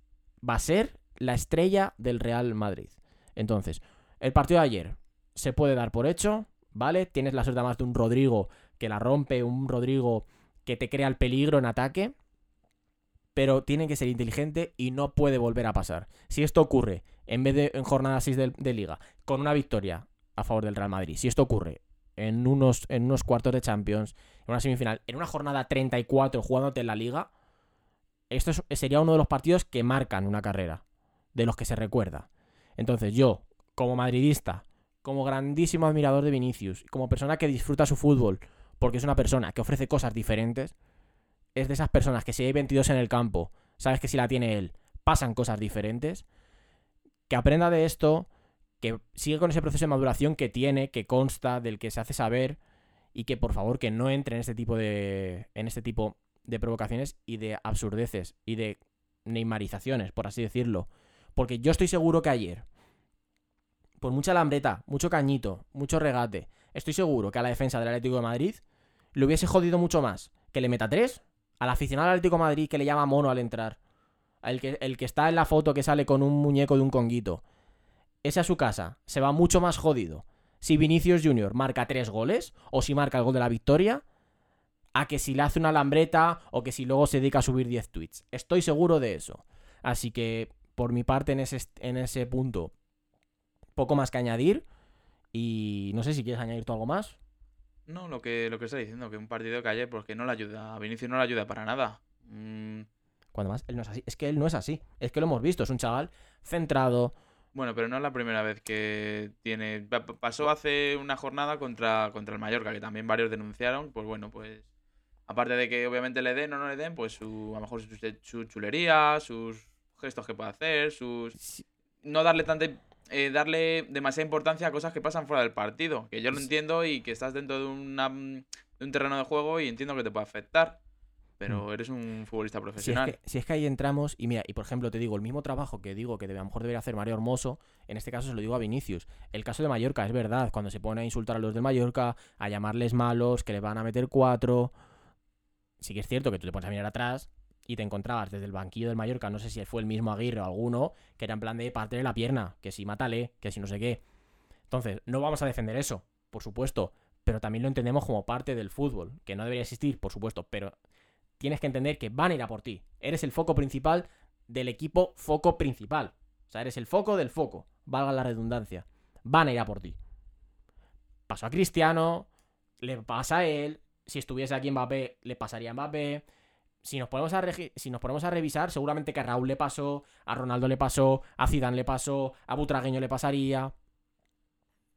va a ser la estrella del Real Madrid. Entonces, el partido de ayer se puede dar por hecho, ¿vale? Tienes la suerte además de un Rodrigo que la rompe, un Rodrigo que te crea el peligro en ataque, pero tiene que ser inteligente y no puede volver a pasar. Si esto ocurre en vez de en jornada 6 de, liga, con una victoria a favor del Real Madrid, si esto ocurre en unos, en unos cuartos de Champions, en una semifinal, en una jornada 34 jugándote en la liga, esto es- sería uno de los partidos que marcan una carrera, de los que se recuerda. Entonces yo, como madridista, como grandísimo admirador de Vinicius, como persona que disfruta su fútbol, porque es una persona que ofrece cosas diferentes, es de esas personas que si hay 22 en el campo, sabes que si la tiene él, pasan cosas diferentes, que aprenda de esto, que sigue con ese proceso de maduración que tiene, que consta, del que se hace saber, y que por favor que no entre en este tipo de. en este tipo de provocaciones y de absurdeces y de neymarizaciones, por así decirlo. Porque yo estoy seguro que ayer, por mucha lambreta, mucho cañito, mucho regate, estoy seguro que a la defensa del Atlético de Madrid le hubiese jodido mucho más que le meta tres al aficionado del Atlético Madrid que le llama mono al entrar. El que, el que está en la foto que sale con un muñeco de un conguito. Ese a su casa se va mucho más jodido si Vinicius Jr. marca tres goles o si marca el gol de la victoria a que si le hace una lambreta o que si luego se dedica a subir 10 tweets. Estoy seguro de eso. Así que, por mi parte, en ese, en ese punto, poco más que añadir. Y no sé si quieres añadir tú algo más. No, lo que, lo que está diciendo, que un partido que ayer, pues que no le ayuda. A Vinicius no le ayuda para nada. Mm, Cuando más, él no es así. Es que él no es así. Es que lo hemos visto. Es un chaval centrado. bueno, pero no es la primera vez que tiene. pa- pa- Pasó hace una jornada contra, contra el Mallorca, que también varios denunciaron. Pues bueno, pues. Aparte de que obviamente le den o no le den, pues su, a lo mejor su, su chulería, sus gestos que puede hacer, sus. No darle tanta. Eh, darle demasiada importancia a cosas que pasan fuera del partido. Que yo lo entiendo y que estás dentro de, una, de un terreno de juego y entiendo que te puede afectar. Pero eres un futbolista Si es, profesional. que, si es que ahí entramos, y mira, y por ejemplo te digo, el mismo trabajo que digo que debe- a lo mejor debería hacer Mario Hermoso, en este caso se lo digo a Vinicius. El caso de Mallorca, es verdad, cuando se pone a insultar a los de Mallorca, a llamarles malos, que le van a meter cuatro. Sí que es cierto que tú te pones a mirar atrás y te encontrabas desde el banquillo del Mallorca, no sé si fue el mismo Aguirre o alguno, que era en plan de partirle la pierna, que si mátale, que si no sé qué. Entonces, no vamos a defender eso, por supuesto, pero también lo entendemos como parte del fútbol, que no debería existir, por supuesto, pero tienes que entender que van a ir a por ti. Eres el foco principal del equipo foco principal. O sea, eres el foco del foco, valga la redundancia. Van a ir a por ti. Pasó a Cristiano, le pasa a él, si estuviese aquí Mbappé, le pasaría a Mbappé. Si nos, ponemos a si nos ponemos a revisar, seguramente que a Raúl le pasó, a Ronaldo le pasó, a Zidane le pasó, a Butragueño le pasaría.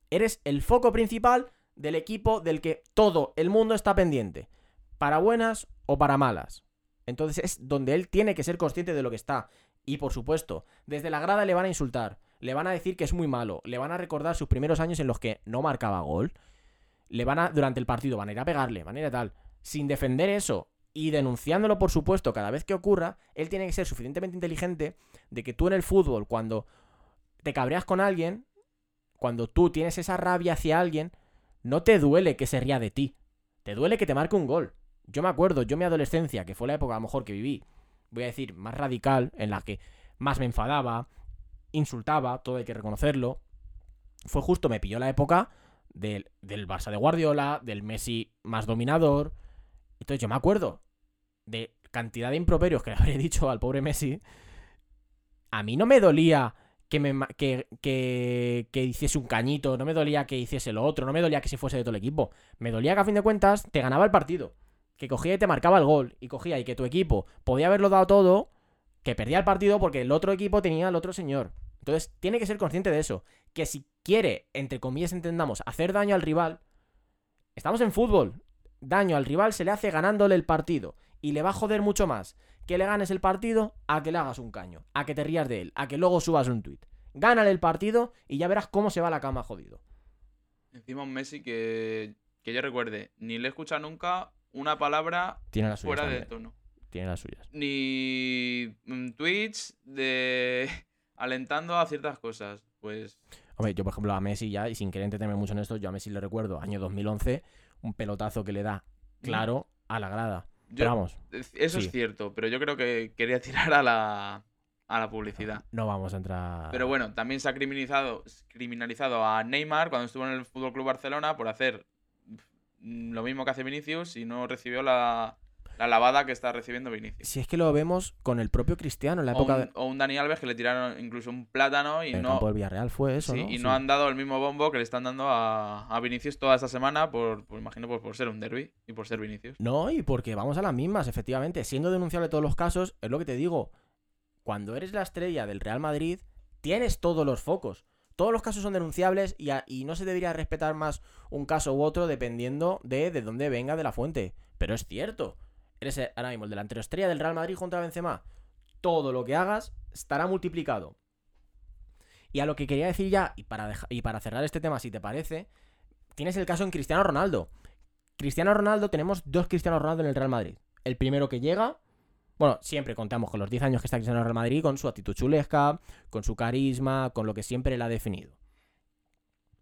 Eres el foco principal del equipo del que todo el mundo está pendiente. Para buenas o para malas. Entonces es donde él tiene que ser consciente de lo que está. Y por supuesto, desde la grada le van a insultar, le van a decir que es muy malo, le van a recordar sus primeros años en los que no marcaba gol, le van a, durante el partido, van a ir a pegarle, van a ir a tal. Sin defender eso y denunciándolo, por supuesto, cada vez que ocurra, él tiene que ser suficientemente inteligente de que tú en el fútbol, cuando te cabreas con alguien, cuando tú tienes esa rabia hacia alguien, no te duele que se ría de ti, te duele que te marque un gol. Yo me acuerdo, yo mi adolescencia, que fue la época a lo mejor que viví, voy a decir, más radical, en la que más me enfadaba, insultaba, todo hay que reconocerlo, fue justo, me pilló la época del, del Barça de Guardiola, del Messi más dominador. Entonces yo me acuerdo de cantidad de improperios que le habría dicho al pobre Messi. A mí no me dolía que, me, que, que, que hiciese un cañito, no me dolía que hiciese lo otro, no me dolía que se fuese de todo el equipo. Me dolía que a fin de cuentas te ganaba el partido. Que cogía y te marcaba el gol. Y cogía y que tu equipo podía haberlo dado todo, que perdía el partido porque el otro equipo tenía al otro señor. Entonces tiene que ser consciente de eso. Que si quiere, entre comillas entendamos, hacer daño al rival, estamos en fútbol. Daño al rival se le hace ganándole el partido. Y le va a joder mucho más que le ganes el partido a que le hagas un caño, a que te rías de él, a que luego subas un tuit. Gánale el partido y ya verás cómo se va la cama jodido. Encima un Messi que, que yo recuerde, ni le he escuchado nunca una palabra Tiene fuera de tono. Tiene las suyas. Ni mm, tweets de alentando a ciertas cosas. Pues Hombre, yo por ejemplo a Messi ya, y sin querer entretenerme mucho en esto, yo a Messi le recuerdo, año 2011, un pelotazo que le da claro a la grada. Yo- Pero vamos, eso sí. es cierto, pero yo creo que quería tirar a la, a la publicidad. no vamos a entrar... Pero bueno, también se ha criminalizado, criminalizado a Neymar cuando estuvo en el Fútbol Club Barcelona por hacer lo mismo que hace Vinicius y no recibió la, la lavada que está recibiendo Vinicius. Si es que lo vemos con el propio Cristiano en la O época un, de... o un Dani Alves que le tiraron incluso un plátano y el no, campo del Villarreal fue eso, sí, ¿no? y Sí. no han dado el mismo bombo que le están dando a, a Vinicius toda esta semana por, por imagino por, por ser un derby y por ser Vinicius. No, y porque vamos a las mismas, efectivamente. Siendo denunciable todos los casos, es lo que te digo. Cuando eres la estrella del Real Madrid, tienes todos los focos. Todos los casos son denunciables y, a- y no se debería respetar más un caso u otro dependiendo de, de dónde venga de la fuente. Pero es cierto. Eres ahora mismo el delantero estrella del Real Madrid contra Benzema. Todo lo que hagas estará multiplicado. Y a lo que quería decir ya, y para, y para cerrar este tema, si te parece, tienes el caso en Cristiano Ronaldo. Cristiano Ronaldo, tenemos dos Cristiano Ronaldo en el Real Madrid. El primero que llega, bueno, siempre contamos con los 10 años que está Cristiano Real Madrid, con su actitud chulesca, con su carisma, con lo que siempre le ha definido.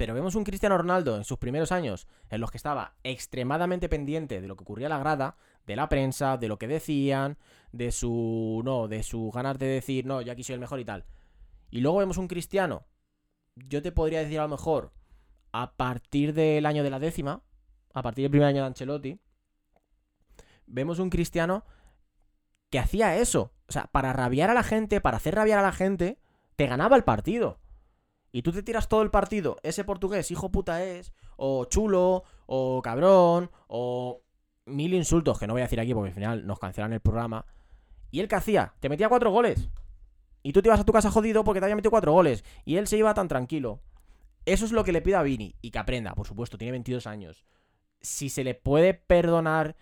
Pero vemos un Cristiano Ronaldo en sus primeros años, en los que estaba extremadamente pendiente de lo que ocurría en la grada, de la prensa, de lo que decían, de su. no, de su ganas de decir, no, yo aquí soy el mejor y tal. Y luego vemos un Cristiano, yo te podría decir a lo mejor, a partir del año de la décima, a partir del primer año de Ancelotti, vemos un Cristiano que hacía eso. O sea, para rabiar a la gente, para hacer rabiar a la gente, te ganaba el partido. Y tú te tiras todo el partido, ese portugués, hijo puta es, o chulo, o cabrón, o mil insultos que no voy a decir aquí porque al final nos cancelan el programa. ¿Y él qué hacía? Te metía cuatro goles. Y tú te ibas a tu casa jodido porque te había metido cuatro goles. Y él se iba tan tranquilo. Eso es lo que le pido a Vini. Y que aprenda, por supuesto, tiene 22 años. Si se le puede perdonar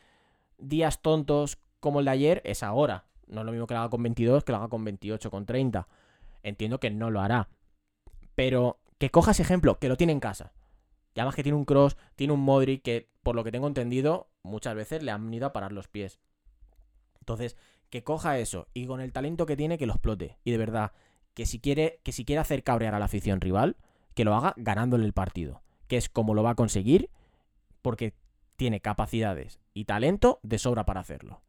días tontos como el de ayer, es ahora. No es lo mismo que lo haga con 22 que lo haga con 28, con 30. Entiendo que no lo hará. Pero que coja ese ejemplo, que lo tiene en casa. Y además que tiene un cross, tiene un Modric que, por lo que tengo entendido, muchas veces le han ido a parar los pies. Entonces, que coja eso y con el talento que tiene, que lo explote. Y de verdad, que si quiere, que si quiere hacer cabrear a la afición rival, que lo haga ganándole el partido. Que es como lo va a conseguir, porque tiene capacidades y talento de sobra para hacerlo.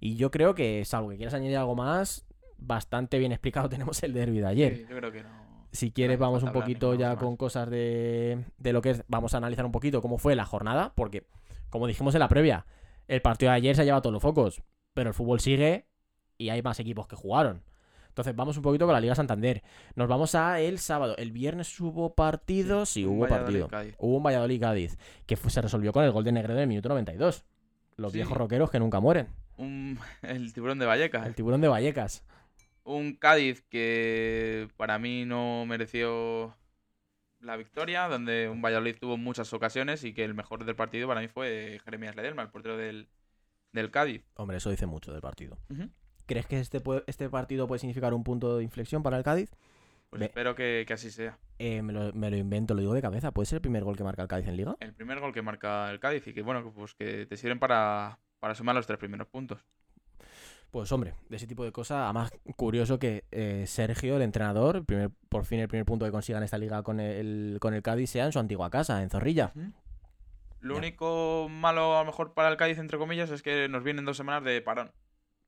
Y yo creo que, salvo que quieras añadir algo más, bastante bien explicado tenemos el derby de ayer. Sí, yo creo que no. Si quieres, vamos un poquito ya con cosas de, de lo que es. Vamos a analizar un poquito cómo fue la jornada, porque, como dijimos en la previa, el partido de ayer se ha llevado todos los focos, pero el fútbol sigue y hay más equipos que jugaron. Entonces vamos un poquito con la Liga Santander. Nos vamos a el sábado. El viernes hubo partido, sí, hubo Valladolid, partido. Cádiz. Hubo un Valladolid-Cádiz que fue- se resolvió con el gol de Negredo en el minuto 92. Los Sí. viejos roqueros que nunca mueren. Un- el tiburón de Vallecas. El tiburón de Vallecas. Un Cádiz que para mí no mereció la victoria, donde un Valladolid tuvo muchas ocasiones y que el mejor del partido para mí fue Jeremías Ledesma, el portero del, del Cádiz. Hombre, eso dice mucho del partido. ¿Crees que este, este partido puede significar un punto de inflexión para el Cádiz? Pues Ve- espero que, que así sea. Eh, me, lo, me lo invento, lo digo de cabeza. ¿Puede ser el primer gol que marca el Cádiz en Liga? El primer gol que marca el Cádiz y que bueno, pues que te sirven para, para sumar los tres primeros puntos. Pues hombre, de ese tipo de cosas, además curioso que eh, Sergio, el entrenador, primer, por fin el primer punto que consiga en esta liga con el, con el Cádiz sea en su antigua casa, en Zorrilla. Lo Ya. único malo a lo mejor para el Cádiz, entre comillas, es que nos vienen dos semanas de parón.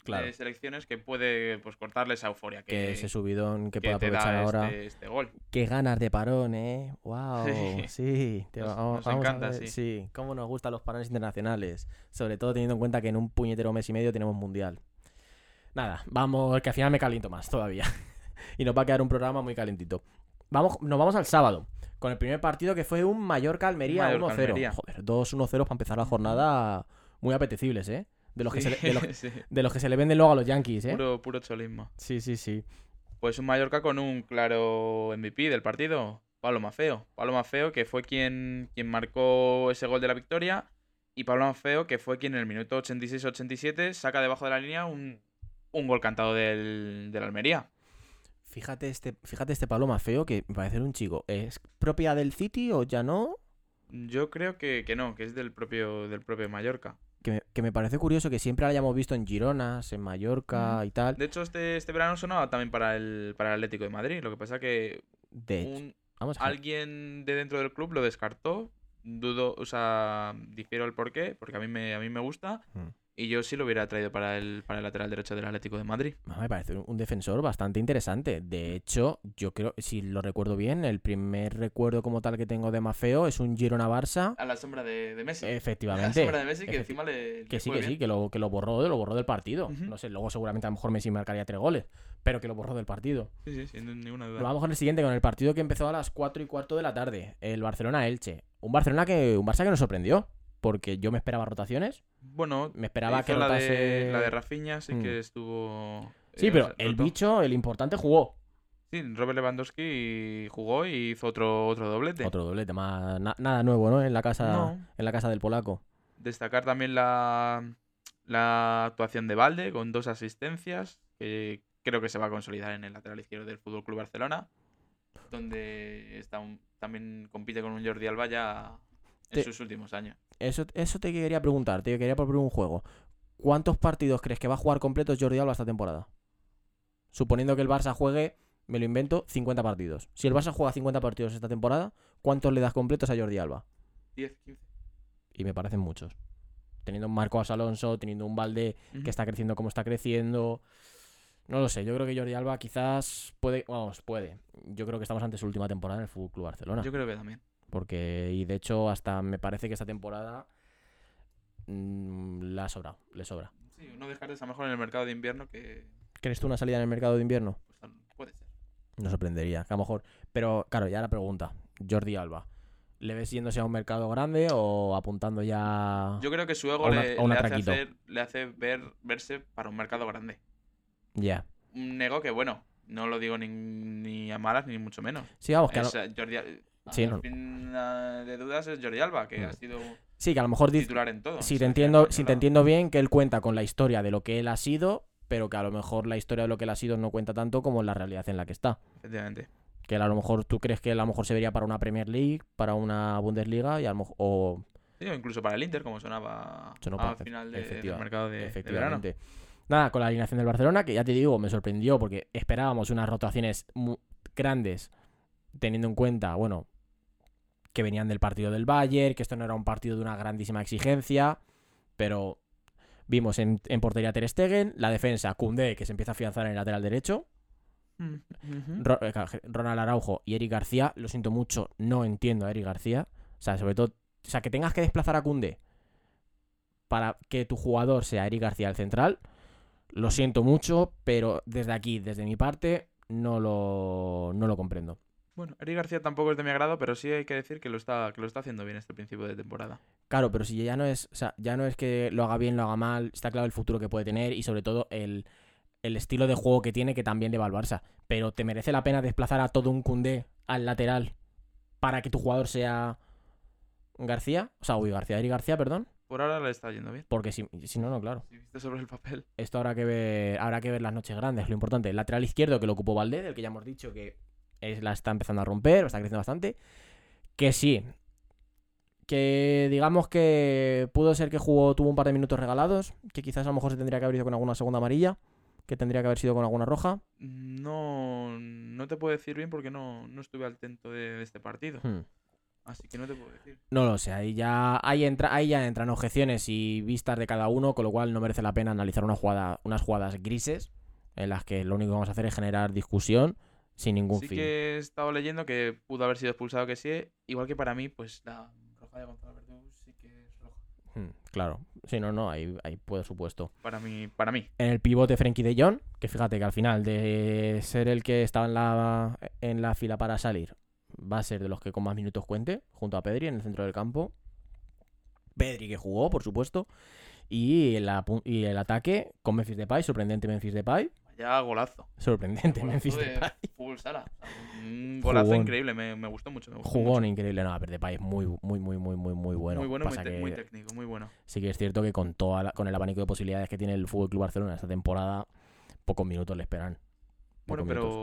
Claro. De selecciones que puede pues cortarle esa euforia que, Que ese subidón que que pueda aprovechar ahora. este, este gol. Qué ganas de parón, ¿eh? ¡Wow! Sí, Sí. te Nos- vamos, nos vamos a encanta, ver- sí. cómo nos gustan los parones internacionales. Sobre todo teniendo en cuenta que en un puñetero mes y medio tenemos mundial. Nada, vamos, que al final me caliento más todavía. y nos va a quedar un programa muy calentito. Vamos, nos vamos al sábado. Con el primer partido que fue un Mallorca-Almería Mallorca, 1-0. Almería. Joder, 2-1-0 para empezar la jornada muy apetecibles, ¿eh? De los, que se le, de, los, Sí, de los que se le venden luego a los Yankees, ¿eh? puro, puro cholismo. Sí, sí, sí. Pues un Mallorca con un claro MVP del partido, Pablo Mafeo. Pablo Mafeo que fue quien, quien marcó ese gol de la victoria y Pablo Mafeo que fue quien en el minuto 86-87 saca debajo de la línea un, un gol cantado del, del Almería. Fíjate este, fíjate este Paloma feo que me parece un chico. ¿Es propia del City o ya no? Yo creo que, que no, que es del propio, del propio Mallorca. Que me, que me parece curioso que siempre la hayamos visto en Gironas, en Mallorca Ujú. y tal. De hecho, este, este verano sonaba también para el, para el Atlético de Madrid. Lo que pasa que De hecho, un, vamos a alguien de dentro del club lo descartó. Dudo, o sea, difiero el porqué, porque a mí me, a mí me gusta. Mm. Y yo sí lo hubiera traído para el, para el lateral derecho del Atlético de Madrid. Me parece un- defensor bastante interesante. De hecho, yo creo, si lo recuerdo bien, el primer recuerdo como tal que tengo de Mafeo es un Girona Barça. A la sombra de, de Messi. A la Efectivamente. sombra de Messi que encima le. Que le sí, que sí, que lo, que lo borró, lo borró del partido. No sé, luego seguramente a lo mejor Messi marcaría tres goles, pero que lo borró del partido. Sí, sí, sin ninguna duda. Nos vamos con el siguiente, con el partido que empezó a las 4 y cuarto de la tarde. El Barcelona-Elche. Un Barcelona que. Un Barça que nos sorprendió. Porque yo me esperaba rotaciones. Bueno, Me esperaba que la rotase. de, la de Rafinha, sí Mm. que estuvo. Sí, eh, pero el bicho, el importante, jugó. Sí, Robert Lewandowski jugó y hizo otro, otro doblete. Otro doblete, más, na- nada nuevo, ¿no? En la casa, No. en la casa del polaco. Destacar también la, la actuación de Valde con dos asistencias, que creo que se va a consolidar en el lateral izquierdo del Fútbol Club Barcelona, donde está un- también compite con un Jordi Alba ya en Te- sus últimos años. Eso, eso te quería preguntar, te quería proponer un juego. ¿Cuántos partidos crees que va a jugar completos Jordi Alba esta temporada? Suponiendo que el Barça juegue, me lo invento, 50 partidos. Si el Barça juega 50 partidos esta temporada, ¿cuántos le das completos a Jordi Alba? 10, 15. Y me parecen muchos. Teniendo un Marcos Alonso, teniendo un Valde Ujú. que está creciendo como está creciendo. No lo sé, yo creo que Jordi Alba quizás puede, vamos, puede. Yo creo que estamos ante su última temporada en el Fútbol Club Barcelona. Yo creo que también. Porque, y de hecho, hasta me parece que esta temporada mm, la ha sobrado, le sobra. Sí, no descartes a lo mejor en el mercado de invierno que ¿Crees tú una salida en el mercado de invierno? pues, puede ser. No sorprendería, que a lo mejor. Pero claro, ya la pregunta, Jordi Alba, ¿le ves yéndose a un mercado grande o apuntando ya Yo creo que su ego una- le, hace, hacer- le hace ver, verse para un mercado grande. ya? Un ego que, bueno, no lo digo ni, ni a malas ni mucho menos. Sí, vamos, que Es, eh, Jordi Sí, no. fin de dudas es Jordi Alba, que Mm. ha sido sí, que a lo mejor titular en todo. si te entiendo, si te entiendo bien, que él cuenta con la historia de lo que él ha sido, pero que a lo mejor la historia de lo que él ha sido no cuenta tanto como la realidad en la que está. Efectivamente. Que él a lo mejor tú crees que él a lo mejor se vería para una Premier League, para una Bundesliga y a lo mejor o Sí, o incluso para el Inter, como sonaba al final de- del mercado de, de verano. efectivamente. Nada, con la alineación del Barcelona, que ya te digo, me sorprendió porque esperábamos unas rotaciones grandes, teniendo en cuenta, bueno, que venían del partido del Bayern, que esto no era un partido de una grandísima exigencia, pero vimos en, en portería Ter Stegen, la defensa Koundé, que se empieza a afianzar en el lateral derecho, Mm, eh, Ronald Araujo y Eric García, lo siento mucho, no entiendo a Eric García, o sea, sobre todo, o sea, que tengas que desplazar a Koundé para que tu jugador sea Eric García el central, lo siento mucho, pero desde aquí, desde mi parte, no lo, no lo comprendo. Bueno, Eric García tampoco es de mi agrado, pero sí hay que decir que lo está, que lo está haciendo bien este principio de temporada. Claro, pero si ya no es, o sea, ya no es que lo haga bien, lo haga mal, está claro el futuro que puede tener y sobre todo el, el estilo de juego que tiene que también le va al Barça. Pero ¿te merece la pena desplazar a todo un Cundé al lateral para que tu jugador sea García? O sea, uy, García, Eric García, perdón. Por ahora le está yendo bien. Porque si, si no, no, claro. Si viste sobre el papel. Esto habrá que ver, habrá que ver las noches grandes, lo importante. El lateral izquierdo que lo ocupó Valdés, el que ya hemos dicho que es, la está empezando a romper, está creciendo bastante. Que sí. Que digamos que pudo ser que jugó, tuvo un par de minutos regalados. Que quizás a lo mejor se tendría que haber ido con alguna segunda amarilla. Que tendría que haber sido con alguna roja. No, no te puedo decir bien porque no, no estuve al tanto de, de este partido. Hmm. Así que no te puedo decir. No lo sé, ahí ya, ahí, entra, ahí ya entran objeciones y vistas de cada uno, con lo cual no merece la pena analizar una jugada, unas jugadas grises en las que lo único que vamos a hacer es generar discusión sin ningún Sí fin. que he estado leyendo que pudo haber sido expulsado que sí. Igual que para mí, pues la roja de Gonzalo Verdú sí que es roja. Hmm, claro, sí, no, no, ahí, ahí puede supuesto. Para mí, para mí. En el pivote Frenkie de Jong, que fíjate que al final de ser el que estaba en la, en la fila para salir, va a ser de los que con más minutos cuente, junto a Pedri en el centro del campo. Pedri que jugó, por supuesto. Y el, y el ataque con Memphis Depay, sorprendente Memphis Depay. Vaya golazo. Sorprendente Golazo Memphis de Depay. fútbol sala. O sea, un golazo Jugón. increíble. Me, me gustó mucho. Me gustó Jugón mucho. increíble. No, ver, Depay es muy, muy, muy, muy, muy, muy bueno. muy bueno, muy, Pasa te- que muy técnico, muy bueno. sí que es cierto que con, toda la- con el abanico de posibilidades que tiene el Fútbol Club Barcelona esta temporada, pocos minutos le esperan. Bueno, Pocos minutos.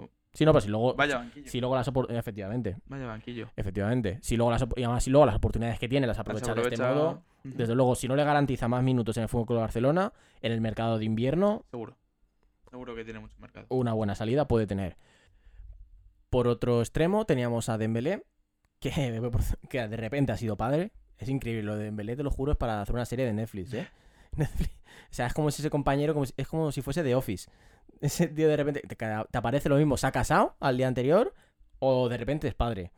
pero. Sí, no, pues si luego, Vaya banquillo. si luego las efectivamente, Vaya banquillo. efectivamente. Si luego las, y además, si luego las oportunidades que tiene las aprovecha de este aprovecha- modo. Desde luego, si no le garantiza más minutos en el Fútbol Club Barcelona, en el mercado de invierno, Seguro. Seguro que tiene mucho mercado. una buena salida puede tener. Por otro extremo, teníamos a Dembélé, que, de repente ha sido padre. Es increíble, lo de Dembélé, te lo juro, es para hacer una serie de Netflix, ¿eh? Netflix. O sea, es como si ese compañero, es como si fuese de Office. Ese tío de repente te, aparece lo mismo, se ha casado al día anterior o de repente es padre.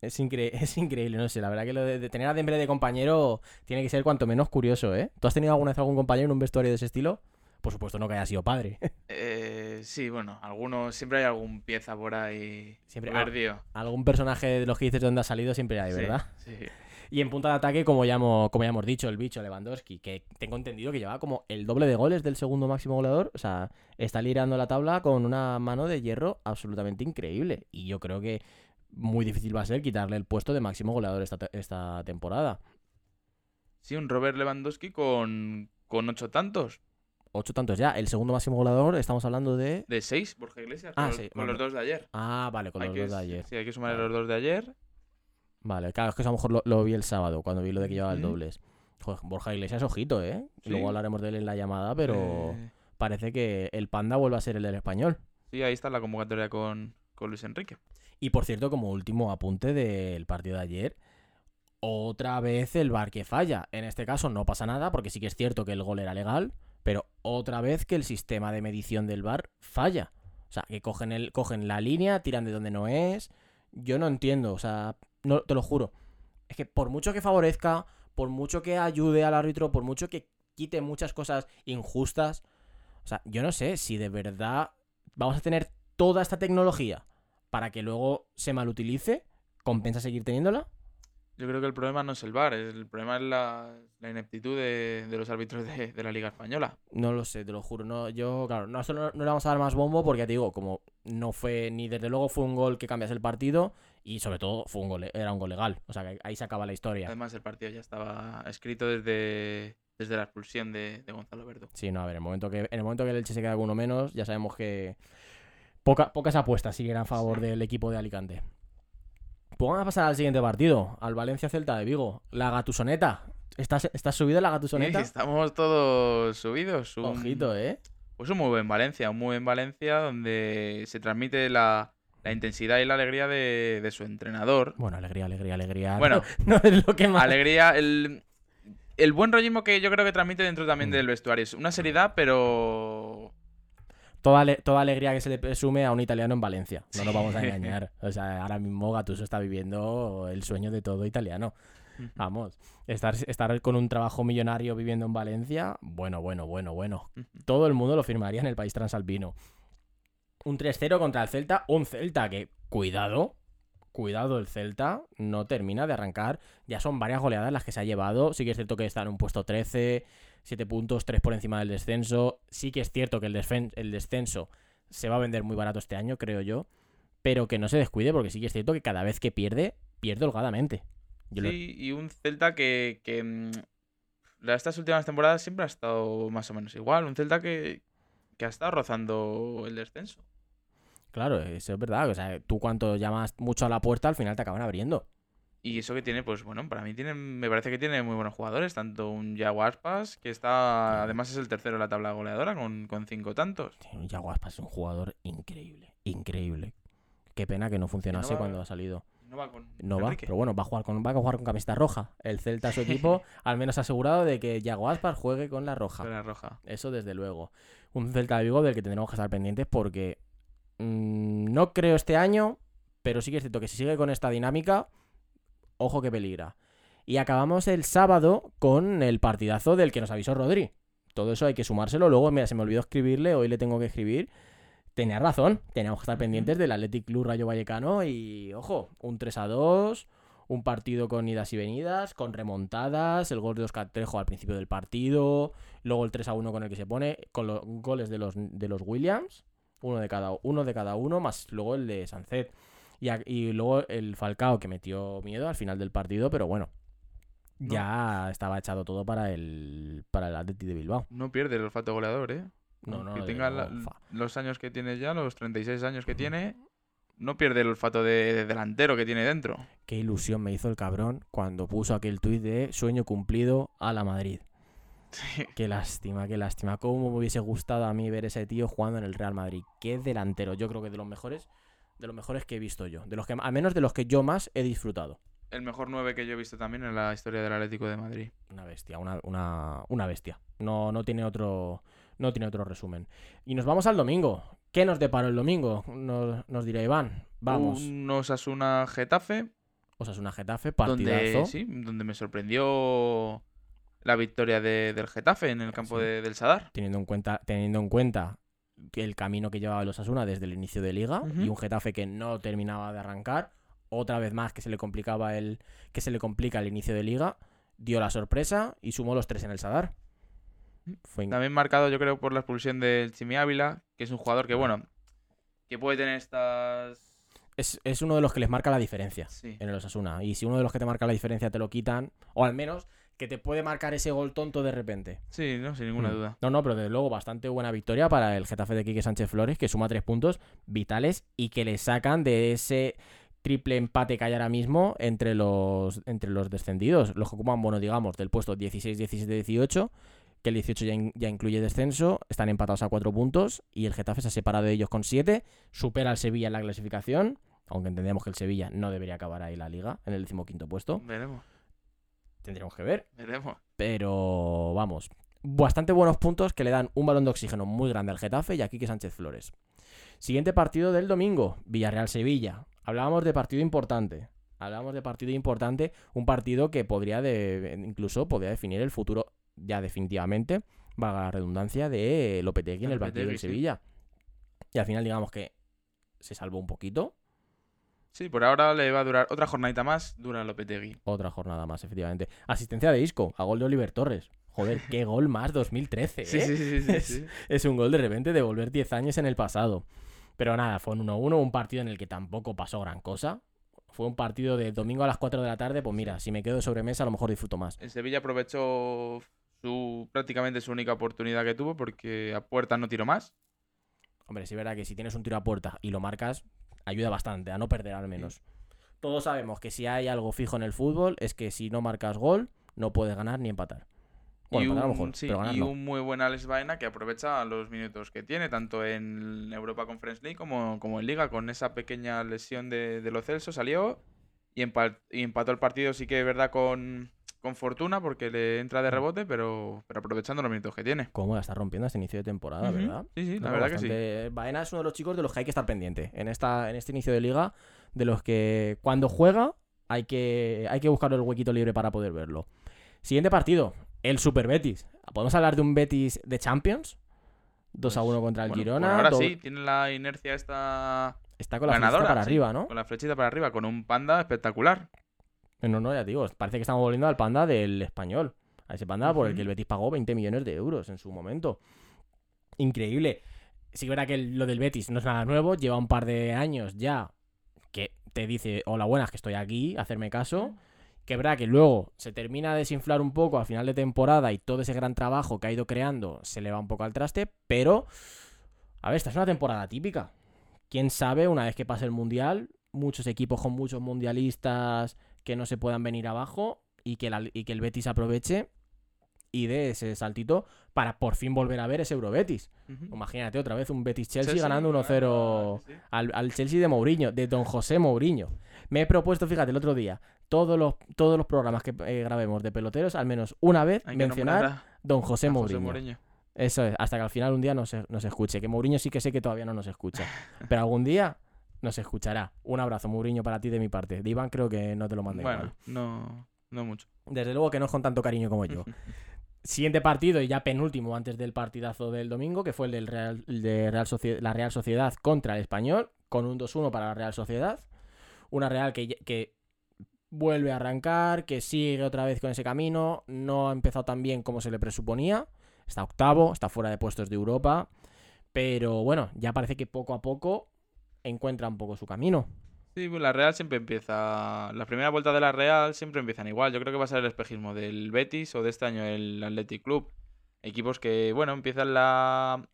Es, incre- es increíble, no sé, la verdad que lo de, de tener a Dembélé de compañero tiene que ser cuanto menos curioso, ¿eh? ¿Tú has tenido alguna vez algún compañero en un vestuario de ese estilo? Por supuesto, no que haya sido padre. Eh, sí, bueno, algunos. Siempre hay algún pieza por ahí. Siempre- perdido. Algún personaje de los que dices de dónde ha salido siempre hay, ¿verdad? Sí. Y en punta de ataque, como ya, hemos, como ya hemos dicho, el bicho Lewandowski, que tengo entendido que lleva como el doble de goles del segundo máximo goleador. O sea, está liderando la tabla con una mano de hierro absolutamente increíble. Y yo creo que muy difícil va a ser quitarle el puesto de máximo goleador esta, esta temporada. Sí, un Robert Lewandowski con, con ocho tantos. Ocho tantos ya. El segundo máximo goleador, estamos hablando de. De seis, Borja Iglesias. Ah, con, los- sí, con los dos de ayer. Ah, vale, con Hay los que, dos de ayer. Sí, hay que sumar Vale. los dos de ayer. Vale, claro, es que eso a lo mejor lo, lo vi el sábado, cuando vi lo de que llevaba el dobles. Joder, Borja Iglesias, ojito, ¿eh? Sí. Luego hablaremos de él en la llamada, pero Eh, parece que el panda vuelve a ser el del español. sí, ahí está la convocatoria con, con Luis Enrique. Y por cierto, como último apunte del partido de ayer, otra vez el bar que falla. En este caso no pasa nada, porque sí que es cierto que el gol era legal, pero otra vez que el sistema de medición del bar falla. O sea, que cogen, el, cogen la línea, tiran de donde no es. Yo no entiendo, o sea, no, te lo juro. Es que por mucho que favorezca, por mucho que ayude al árbitro, por mucho que quite muchas cosas injustas, o sea, yo no sé si de verdad vamos a tener toda esta tecnología para que luego se malutilice, compensa seguir teniéndola. Yo creo que el problema no es el VAR, el problema es la, la ineptitud de, de los árbitros de, de la Liga Española. No lo sé, te lo juro. No, yo, claro, no, solo no le vamos a dar más bombo porque ya te digo, como no fue, ni desde luego fue un gol que cambiase el partido y sobre todo fue un gol, era un gol legal. O sea, que ahí se acaba la historia. Además, el partido ya estaba escrito desde, desde la expulsión de, de Gonzalo Verdú. Sí, no, a ver, en el momento que, en el momento que el Elche se queda con uno menos, ya sabemos que poca- pocas apuestas siguen a favor del equipo de Alicante. Pues vamos a pasar al siguiente partido, al Valencia Celta de Vigo. La gatusoneta. ¿Estás, estás subido en la gatusoneta? Sí, estamos todos subidos. Un, Ojito, ¿eh? Pues un muy buen Valencia, un muy buen Valencia donde se transmite la, la intensidad y la alegría de, de su entrenador. Bueno, alegría, alegría, alegría. Bueno. no, no es lo que más. Alegría, el, el buen rollismo que yo creo que transmite dentro también Mm. del vestuario. Es una seriedad, pero Toda, toda alegría que se le presume a un italiano en Valencia. No nos vamos a engañar. O sea, ahora mismo Gattuso está viviendo el sueño de todo italiano. Vamos, estar, estar con un trabajo millonario viviendo en Valencia, bueno, bueno, bueno, bueno. Todo el mundo lo firmaría en el país transalpino. Un 3-0 contra el Celta, un Celta que, cuidado, cuidado el Celta, no termina de arrancar. Ya son varias goleadas las que se ha llevado. Sí que es cierto que está en un puesto 13, 7 puntos, 3 por encima del descenso. Sí que es cierto que el, el descenso se va a vender muy barato este año, creo yo. Pero que no se descuide, porque sí que es cierto que cada vez que pierde, pierde holgadamente. Yo lo- Sí, y un Celta que, que mm, estas últimas temporadas siempre ha estado más o menos igual. Un Celta que, que ha estado rozando el descenso. Claro, eso es verdad. O sea, tú cuando llamas mucho a la puerta, al final te acaban abriendo. Y eso que tiene, pues bueno, para mí tiene, me parece que tiene muy buenos jugadores. Tanto un Yago Aspas, que está, además es el tercero en la tabla goleadora con, con cinco tantos. Sí, Yago Aspas es un jugador increíble, increíble. Qué pena que no funcionase cuando ha salido. No va con No va, pero bueno, va a jugar con, va a jugar con camiseta roja. El Celta, su equipo, al menos ha asegurado de que Yago Aspas juegue con la roja. Con la roja. Eso desde luego. Un Celta de Vigo del que tendremos que estar pendientes porque mm, no creo este año, pero sí que es cierto que si sigue con esta dinámica, ojo que peligra. Y acabamos el sábado con el partidazo del que nos avisó Rodri. Todo eso hay que sumárselo. Luego, mira, se me olvidó escribirle, hoy le tengo que escribir. Tenía razón, teníamos que estar pendientes del Athletic Club Rayo Vallecano y, ojo, un 3 a 2, un partido con idas y venidas, con remontadas, el gol de Oscar Trejo al principio del partido, luego el 3 a 1 con el que se pone, con los goles de los, de los Williams, uno de cada uno, de cada uno más luego el de Sancet. Y, a- y luego el Falcao que metió miedo al final del partido, pero bueno, No. ya estaba echado todo para el, para el Athletic de Bilbao. No pierde el olfato goleador, ¿eh? No, no, que de tenga la- los años que tiene ya, los 36 años que tiene, no pierde el olfato de, de delantero que tiene dentro. Qué ilusión me hizo el cabrón cuando puso aquel tuit de sueño cumplido a la Madrid. Qué lástima, qué lástima. Cómo me hubiese gustado a mí ver ese tío jugando en el Real Madrid. Qué delantero. Yo creo que de los mejores, de los mejores que he visto yo. De los que, al menos de los que yo más he disfrutado. El mejor 9 que yo he visto también en la historia del Atlético de Madrid. Una bestia, una, una, una bestia. No, no tiene otro. No tiene otro resumen. Y nos vamos al domingo. ¿Qué nos deparó el domingo? Nos, nos dirá Iván. Vamos. Un Osasuna Getafe, Osasuna Getafe, partidazo. donde, sí, donde me sorprendió la victoria de- del Getafe en el campo Sí. de- del Sadar. teniendo en cuenta, teniendo en cuenta el camino que llevaba los Asuna desde el inicio de liga y un Getafe que no terminaba de arrancar, otra vez más que se le complicaba el que se le complica el inicio de liga, dio la sorpresa y sumó los tres en el Sadar. Fue También marcado, yo creo, por la expulsión del Chimi Ávila, que es un jugador que, bueno, que puede tener estas. es, es uno de los que les marca la diferencia Sí. en el Osasuna. Y si uno de los que te marca la diferencia te lo quitan, o al menos que te puede marcar ese gol tonto de repente. Sí, no, sin ninguna Mm. duda. No, no, pero desde luego bastante buena victoria para el Getafe de Quique Sánchez Flores, que suma tres puntos vitales y que le sacan de ese triple empate que hay ahora mismo entre los, entre los descendidos. Los que ocupan, bueno, digamos, del puesto 16, 17, 18, que el 18 ya, in- ya incluye descenso, están empatados a cuatro puntos y el Getafe se ha separado de ellos con siete, supera al Sevilla en la clasificación, aunque entendemos que el Sevilla no debería acabar ahí la liga, en el decimoquinto puesto. Veremos, Tendremos que ver. veremos. Pero vamos, bastante buenos puntos que le dan un balón de oxígeno muy grande al Getafe y a Quique Sánchez Flores. Siguiente partido del domingo, Villarreal-Sevilla. Hablábamos de partido importante. Hablábamos de partido importante, un partido que podría de, incluso podría definir el futuro ya definitivamente, valga la redundancia, de Lopetegui en el partido del sí. Sevilla. Y al final digamos que se salvó un poquito, Sí, por ahora le va a durar otra jornadita más, dura Lopetegui. otra jornada más, efectivamente. Asistencia de Isco, a gol de Oliver Torres. Joder, qué gol más 2013, ¿eh? Sí, sí, sí, sí, Es- sí. Es un gol de repente de volver 10 años en el pasado. Pero nada, fue un 1-1, un partido en el que tampoco pasó gran cosa. Fue un partido de domingo a las 4 de la tarde, pues mira, si me quedo de sobremesa a lo mejor disfruto más. El Sevilla aprovechó su prácticamente su única oportunidad que tuvo porque a puerta no tiró más. Hombre, sí es verdad que si tienes un tiro a puerta y lo marcas, ayuda bastante, a no perder al menos. Todos sabemos que si hay algo fijo en el fútbol es que si no marcas gol, no puedes ganar ni empatar. Bueno, y empatar a lo un, mejor, sí, pero y un muy buen Alex Baena que aprovecha los minutos que tiene, tanto en Europa Conference League como, como en Liga, con esa pequeña lesión de, de Lo Celso, salió y, y empató el partido, sí que es verdad, con, con fortuna, porque le entra Mm. de rebote, pero, pero aprovechando los minutos que tiene. Cómo la está rompiendo este inicio de temporada. ¿verdad? Sí, sí, la No, verdad que sí. Baena es uno de los chicos de los que hay que estar pendiente. En, esta, en este inicio de liga, de los que cuando juega, hay que, hay que buscar el huequito libre para poder verlo. Siguiente partido, el Super Betis. ¿Podemos hablar de un Betis de Champions? 2 a 1 contra el Bueno, Girona. ahora sí, tiene la inercia esta Está con la ganadora. flechita para sí, arriba, ¿no? Con la flechita para arriba, con un panda espectacular. No, no, ya te digo, parece que estamos volviendo al panda del español. A ese panda por el que el. Betis pagó 20 millones de euros en su momento. Increíble. Sí que verá que lo del Betis no es nada nuevo, lleva un par de años ya que te dice, hola buenas, que estoy aquí, hacerme caso. Que verá que luego se termina de desinflar un poco a final de temporada y todo ese gran trabajo que ha ido creando se le va un poco al traste, pero... A ver, esta es una temporada típica. Quién sabe, una vez que pase el Mundial, muchos equipos con muchos mundialistas que no se puedan venir abajo y que, la- y que el Betis aproveche y dé ese saltito para por fin volver a ver ese Eurobetis. Ujú. Imagínate otra vez un Betis-Chelsea Chelsea, ganando 1-0 sí, sí. al, al Chelsea de Mourinho, de Don José Mourinho. Me he propuesto, fíjate, el otro día, todos los, todos los programas que eh, grabemos de peloteros, al menos una vez Hay mencionar Don José a José Mourinho. Mourinho. Eso es, hasta que al final un día nos, nos escuche. Que Mourinho sí que sé que todavía no nos escucha. Pero algún día nos escuchará. Un abrazo, Mourinho, para ti de mi parte. De Iván creo que no te lo manda Bueno, no, no mucho. Desde luego que no es con tanto cariño como yo. Siguiente partido y ya penúltimo antes del partidazo del domingo, que fue el del Real, el de Real la Real Sociedad contra el Español, con un 2-1 para la Real Sociedad. Una Real que, que vuelve a arrancar, que sigue otra vez con ese camino, no ha empezado tan bien como se le presuponía, está octavo, está fuera de puestos de Europa, pero bueno, ya parece que poco a poco encuentra un poco su camino. Sí, pues la Real siempre empieza. Las primeras vueltas de la Real siempre empiezan igual. Yo creo que va a ser el espejismo del Betis o de este año el Athletic Club. Equipos que, bueno, empiezan la,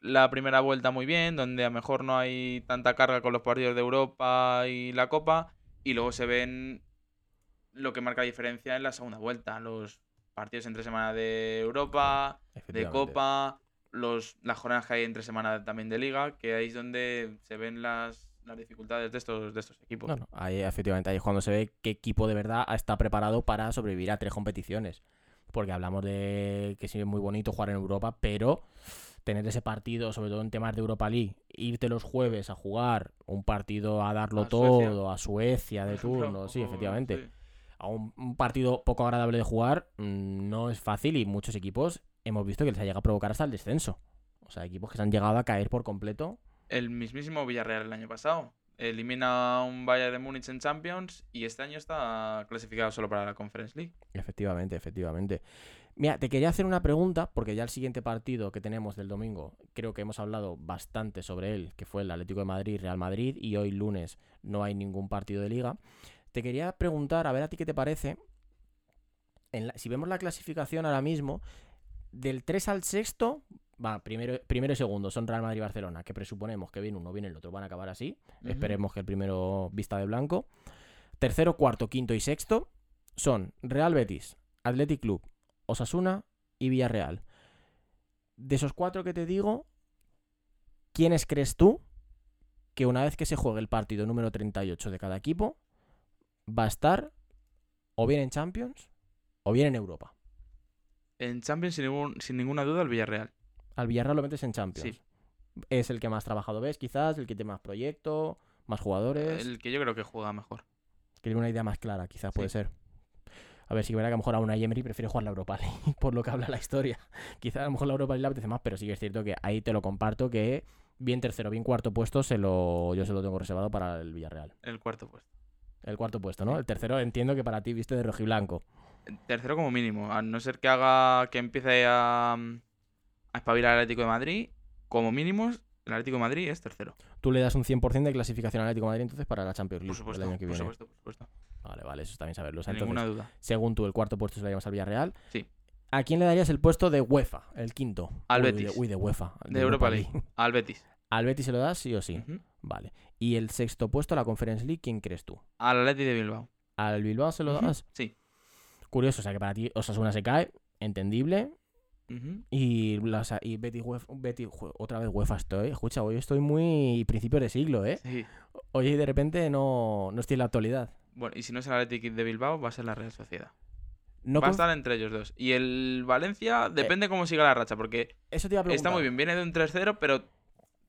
la primera vuelta muy bien, donde a lo mejor no hay tanta carga con los partidos de Europa y la Copa, y luego se ven lo que marca la diferencia en la segunda vuelta. Los partidos entre semana de Europa, de. Copa, los, las jornadas que hay entre semana también de Liga, que ahí es donde se ven las, las dificultades de estos, de estos equipos. No, no, ahí efectivamente, ahí es cuando se ve qué equipo de verdad está preparado para sobrevivir a tres competiciones. Porque hablamos de que sí es muy bonito jugar en Europa, pero tener ese partido, sobre todo en temas de Europa League, irte los jueves a jugar un partido a darlo A Suecia. todo, a Suecia de ejemplo, turno, sí, efectivamente. sí. A un, un partido poco agradable de jugar mm, no es fácil y muchos equipos hemos visto que les ha llegado a provocar hasta el descenso. O sea, equipos que se han llegado a caer por completo. El mismísimo Villarreal el año pasado. Elimina a un Bayern de Múnich en Champions y este año está clasificado solo para la Conference League. Efectivamente, efectivamente. Mira, te quería hacer una pregunta, porque ya el siguiente partido que tenemos del domingo, creo que hemos hablado bastante sobre él, que fue el Atlético de Madrid, Real Madrid, y hoy lunes no hay ningún partido de liga. Te quería preguntar, a ver a ti qué te parece, en la- si vemos la clasificación ahora mismo, del 3 al sexto, va, primero, primero y segundo son Real Madrid y Barcelona, que presuponemos que viene uno, viene el otro, van a acabar así. Esperemos que el primero vista de blanco. Tercero, cuarto, quinto y sexto son Real Betis, Athletic Club, Osasuna y Villarreal. De esos cuatro que te digo, ¿quiénes crees tú que una vez que se juegue el partido número 38 de cada equipo va a estar o bien en Champions o bien en Europa? En Champions, sin, ningún- sin ninguna duda, el Villarreal. Al Villarreal lo metes en Champions. Sí. Es el que más trabajado ves, quizás, el que tiene más proyecto, más jugadores. El que yo creo que juega mejor. que tiene una idea más clara, quizás puede Sí. ser. A ver, si verá que a lo mejor a una Emery prefiere jugar la Europa League, por lo que habla la historia. Quizás a lo mejor la Europa League le apetece más, pero sí que es cierto que ahí te lo comparto que bien tercero, bien cuarto puesto, se lo, yo se lo tengo reservado para el Villarreal. El cuarto puesto. El cuarto puesto, ¿no? El tercero entiendo que para ti viste de rojiblanco. Tercero como mínimo. A no ser que haga que empiece a, a espabilar al Atlético de Madrid, como mínimo, el Atlético de Madrid es tercero. Tú le das un 100% de clasificación al Atlético de Madrid entonces para la Champions Por League supuesto, el año que por viene. supuesto, por supuesto. Vale, vale, eso bien saberlo. Entonces, ninguna duda. según tú, el cuarto puesto se lo llamas al Villarreal. Sí. ¿A quién le darías el puesto de UEFA, el quinto? Al Uy, Betis. De, uy, de UEFA. De Europa League. Al Betis. ¿Al Betis se lo das sí o sí? Vale. ¿Y el sexto puesto, la Conference League, quién crees tú? Al Atlético de Bilbao. ¿Al Bilbao se lo das? Sí. Curioso, o sea que para ti Osasuna se cae, entendible. Y, la- y Betis, jue- otra vez UEFA estoy. Escucha, hoy estoy muy principio de siglo, ¿eh? Sí. Hoy de repente no, no estoy en la actualidad. Bueno, y si no es el Atlético de Bilbao, va a ser la Real Sociedad. No va a estar entre ellos dos. Y el Valencia depende cómo siga la racha, porque Eso te iba a preguntar. está muy bien, viene de un 3-0, pero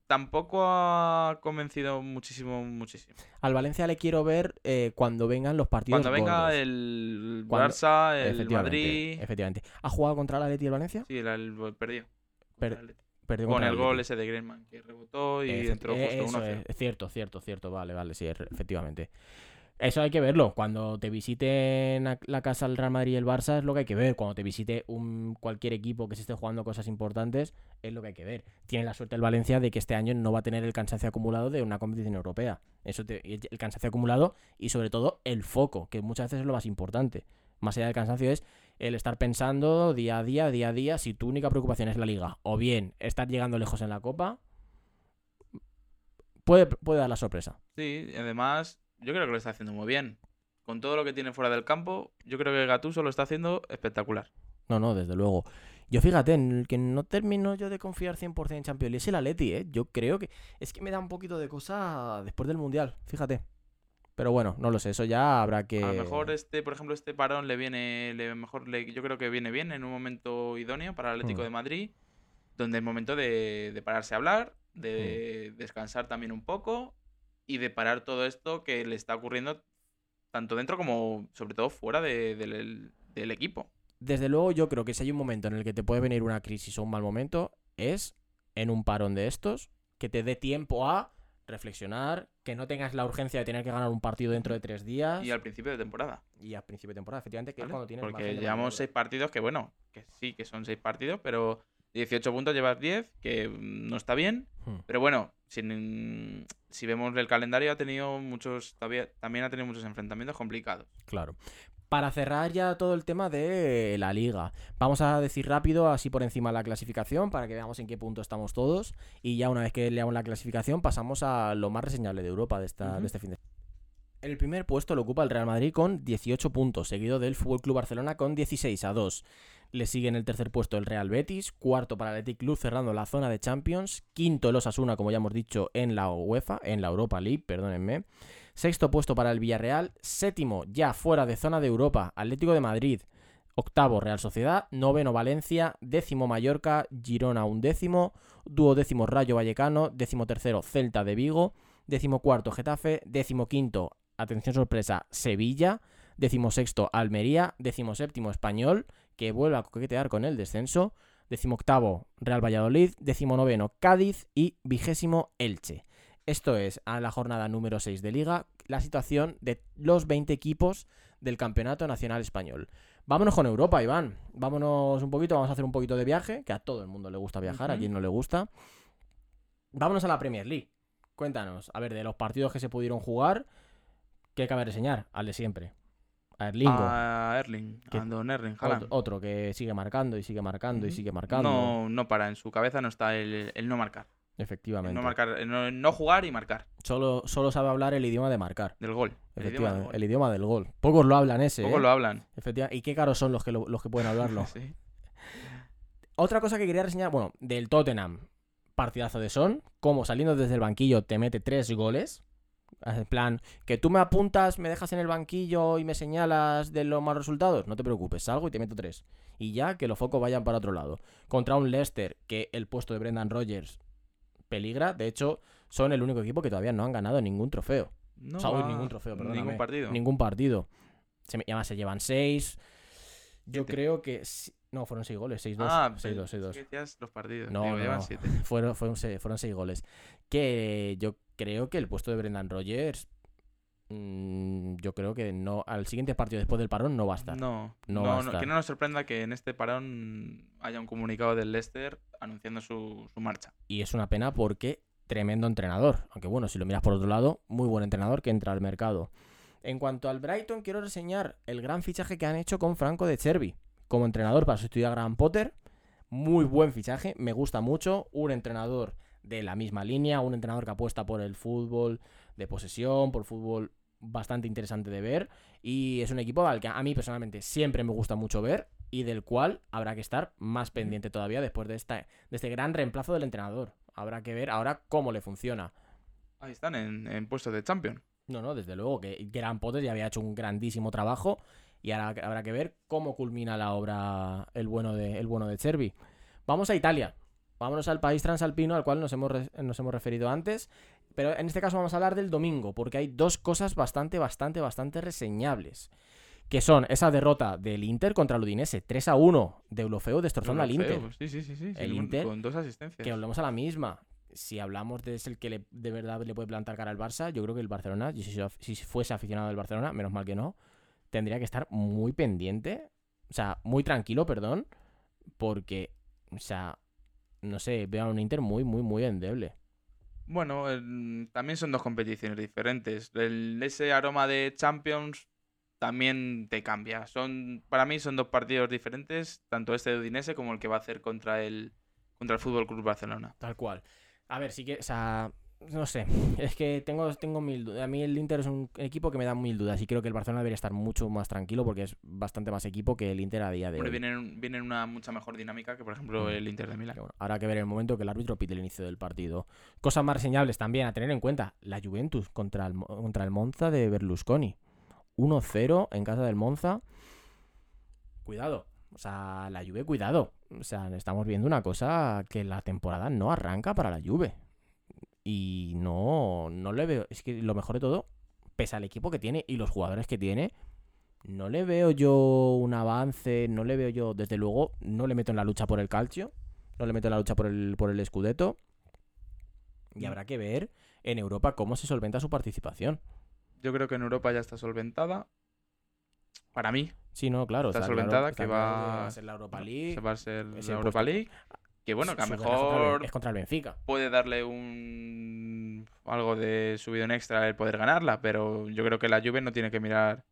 tampoco ha convencido muchísimo, muchísimo. Al Valencia le quiero ver eh, cuando vengan los partidos Cuando venga gordos. el Barça, el Efectivamente, Madrid. Efectivamente. ¿Ha jugado contra el Atleti el Valencia? Sí, el, el- perdió. Per- Perdió Con el gol ese de Griezmann, que rebotó y entró justo 1 es, cierto, cierto, cierto. Vale, vale, sí, er- efectivamente. Eso hay que verlo. Cuando te visiten la casa el Real Madrid y el Barça es lo que hay que ver. Cuando te visite un cualquier equipo que se esté jugando cosas importantes es lo que hay que ver. Tiene la suerte el Valencia de que este año no va a tener el cansancio acumulado de una competición europea. Eso te- el cansancio acumulado y sobre todo el foco, que muchas veces es lo más importante. Más allá del cansancio es el estar pensando día a día, día a día, si tu única preocupación es la liga o bien estar llegando lejos en la copa, puede, puede dar la sorpresa. Sí, además, yo creo que lo está haciendo muy bien. Con todo lo que tiene fuera del campo, yo creo que Gattuso lo está haciendo espectacular. No, no, desde luego. Yo fíjate, en el que no termino yo de confiar 100% en Champions League es el Atleti, ¿eh? Yo creo que... Es que me da un poquito de cosa después del Mundial, fíjate. Pero bueno, no lo sé, eso ya habrá que... A lo mejor este, por ejemplo, este parón le viene, le mejor le- yo creo que viene bien en un momento idóneo para el Atlético Mm. de Madrid, donde es momento de, de pararse a hablar, de Mm. descansar también un poco y de parar todo esto que le está ocurriendo tanto dentro como sobre todo fuera de- del, del equipo. Desde luego yo creo que si hay un momento en el que te puede venir una crisis o un mal momento, es en un parón de estos que te dé tiempo a reflexionar, que no tengas la urgencia de tener que ganar un partido dentro de tres días Y al principio de temporada. y a principio de temporada, efectivamente, que es cuando tienes Porque llevamos seis partidos que, bueno, que sí, que son seis partidos, pero 18 puntos llevas 10, que mm, no está bien. Hmm. Pero bueno, sin- si vemos el calendario, ha tenido muchos, también ha tenido muchos enfrentamientos complicados. Claro. Para cerrar ya todo el tema de la liga, vamos a decir rápido, así por encima la clasificación, para que veamos en qué punto estamos todos. Y ya una vez que leamos la clasificación, pasamos a lo más reseñable de Europa de, esta, de este fin de El primer puesto lo ocupa el Real Madrid con 18 puntos, seguido del Fútbol Club Barcelona con 16 a 2. Le sigue en el tercer puesto el Real Betis, cuarto para el Athletic Club cerrando la zona de Champions, quinto el Osasuna, como ya hemos dicho, en la UEFA, en la Europa League, perdónenme. Sexto puesto para el Villarreal. Séptimo, ya fuera de zona de Europa, Atlético de Madrid. Octavo, Real Sociedad. Noveno, Valencia. Décimo, Mallorca. Girona, undécimo. Duodécimo, Rayo Vallecano. Décimo tercero, Celta de Vigo. Décimo cuarto, Getafe. Décimo quinto, atención sorpresa, Sevilla. Décimo sexto, Almería. Décimo séptimo, Español, que vuelve a coquetear con el descenso. Décimo octavo, Real Valladolid. Décimo noveno, Cádiz. Y vigésimo, Elche. Esto es, a la jornada número 6 de Liga, la situación de los 20 equipos del Campeonato Nacional Español. Vámonos con Europa, Iván. Vámonos un poquito, vamos a hacer un poquito de viaje, que a todo el mundo le gusta viajar, a quien no le gusta. Vámonos a la Premier League. Cuéntanos, a ver, de los partidos que se pudieron jugar, ¿qué cabe reseñar? Al de siempre. A Erlingo. A Erling, a Don Erling, Haaland. otro que sigue marcando y sigue marcando y sigue marcando. No, no para, en su cabeza no está el, el no marcar. El Efectivamente. no marcar, el no, no jugar y marcar. Solo, solo sabe hablar el idioma de marcar. Del gol. El idioma del Efectivamente, gol. el idioma del gol. Pocos lo hablan ese. Poco ¿eh? lo hablan. Efectivamente. Y qué caros son los que, lo- los que pueden hablarlo. Sí. Otra cosa que quería reseñar, bueno, del Tottenham. Partidazo de Son. Como saliendo desde el banquillo te mete tres goles. En plan, que tú me apuntas, me dejas en el banquillo y me señalas de los malos resultados. No te preocupes, salgo y te meto tres. Y ya que los focos vayan para otro lado. Contra un Leicester que el puesto de Brendan Rodgers peligra. De hecho, son el único equipo que todavía no han ganado ningún trofeo. No O sea, ningún trofeo, perdóname. Ningún partido. Ningún partido. Se, me- además se llevan seis. Yo creo que... No, fueron seis goles, seis dos. Ah, seis pero dos, seis es dos. que decías los partidos. No, Digo, no, llevan no. siete. Fueron, fueron, seis, fueron seis goles. Que yo creo que el puesto de Brendan Rodgers... mm, yo creo que no al siguiente partido después del parón no va a estar. No, No no, va a no, estar. que no nos sorprenda que en este parón haya un comunicado del Leicester anunciando su, su marcha. Y es una pena porque tremendo entrenador. Aunque bueno, si lo miras por otro lado, muy buen entrenador que entra al mercado. En cuanto al Brighton, quiero reseñar el gran fichaje que han hecho con Franco de Cervi como entrenador para sustituir a Graham Potter. Muy buen fichaje, me gusta mucho. Un entrenador de la misma línea, un entrenador que apuesta por el fútbol de posesión, por fútbol bastante interesante de ver. Y es un equipo al que a mí personalmente siempre me gusta mucho ver y del cual habrá que estar más pendiente todavía después de, esta, de este gran reemplazo del entrenador. Habrá que ver ahora cómo le funciona. Ahí están, en, en puestos de champion. No, no, desde luego que Gran Potter ya había hecho un grandísimo trabajo y ahora habrá que ver cómo culmina la obra el bueno de, el bueno de Cervi. Vamos a Italia. Vámonos al país transalpino al cual nos hemos, nos hemos referido antes. Pero en este caso vamos a hablar del domingo, porque hay dos cosas bastante, bastante, bastante reseñables. Que son esa derrota del Inter contra el Udinese, 3 a 1, de Eulofeu destrozando al Inter. Sí, sí, sí. sí, El con- Inter, Con dos asistencias. Que volvemos a la misma. Si hablamos de es el que le- de verdad le puede plantar cara al Barça, yo creo que el Barcelona, si, si fuese aficionado del Barcelona, menos mal que no, tendría que estar muy pendiente, o sea, muy tranquilo, perdón, porque, o sea, no sé, veo a un Inter muy, muy, muy endeble. Bueno, el- también son dos competiciones diferentes. El- ese aroma de Champions también te cambia. Son, para mí son dos partidos diferentes, tanto este de Udinese como el que va a hacer contra el contra el Fútbol Club Barcelona. Tal cual. A ver, sí que, o sea, no sé, es que tengo, tengo mil dudas. A mí el Inter es un equipo que me da mil dudas y creo que el Barcelona debería estar mucho más tranquilo porque es bastante más equipo que el Inter a día de hoy. viene, en- viene en una mucha mejor dinámica que, por ejemplo, Mm. el Inter de Milán. Bueno, habrá que ver el momento que el árbitro pite el inicio del partido. Cosas más reseñables también a tener en cuenta. La Juventus contra el, contra el Monza de Berlusconi. 1-0 en casa del Monza. Cuidado. O sea, la Juve, cuidado. O sea, estamos viendo una cosa que la temporada no arranca para la Juve. Y no, no le veo. Es que lo mejor de todo, pese al equipo que tiene y los jugadores que tiene, no le veo yo un avance, no le veo yo, desde luego, no le meto en la lucha por el calcio, no le meto en la lucha por el, por el Scudetto. Y habrá que ver en Europa cómo se solventa su participación. Yo creo que en Europa ya está solventada. Para mí, Sí, no, claro. Está claro, solventada, está que va- va a ser la Europa League. se va a ser la Europa puesto- League. Que bueno, que a lo mejor es contra el Benfica. puede darle un algo de subidón extra el poder ganarla, pero yo creo que la Juve no tiene que mirar.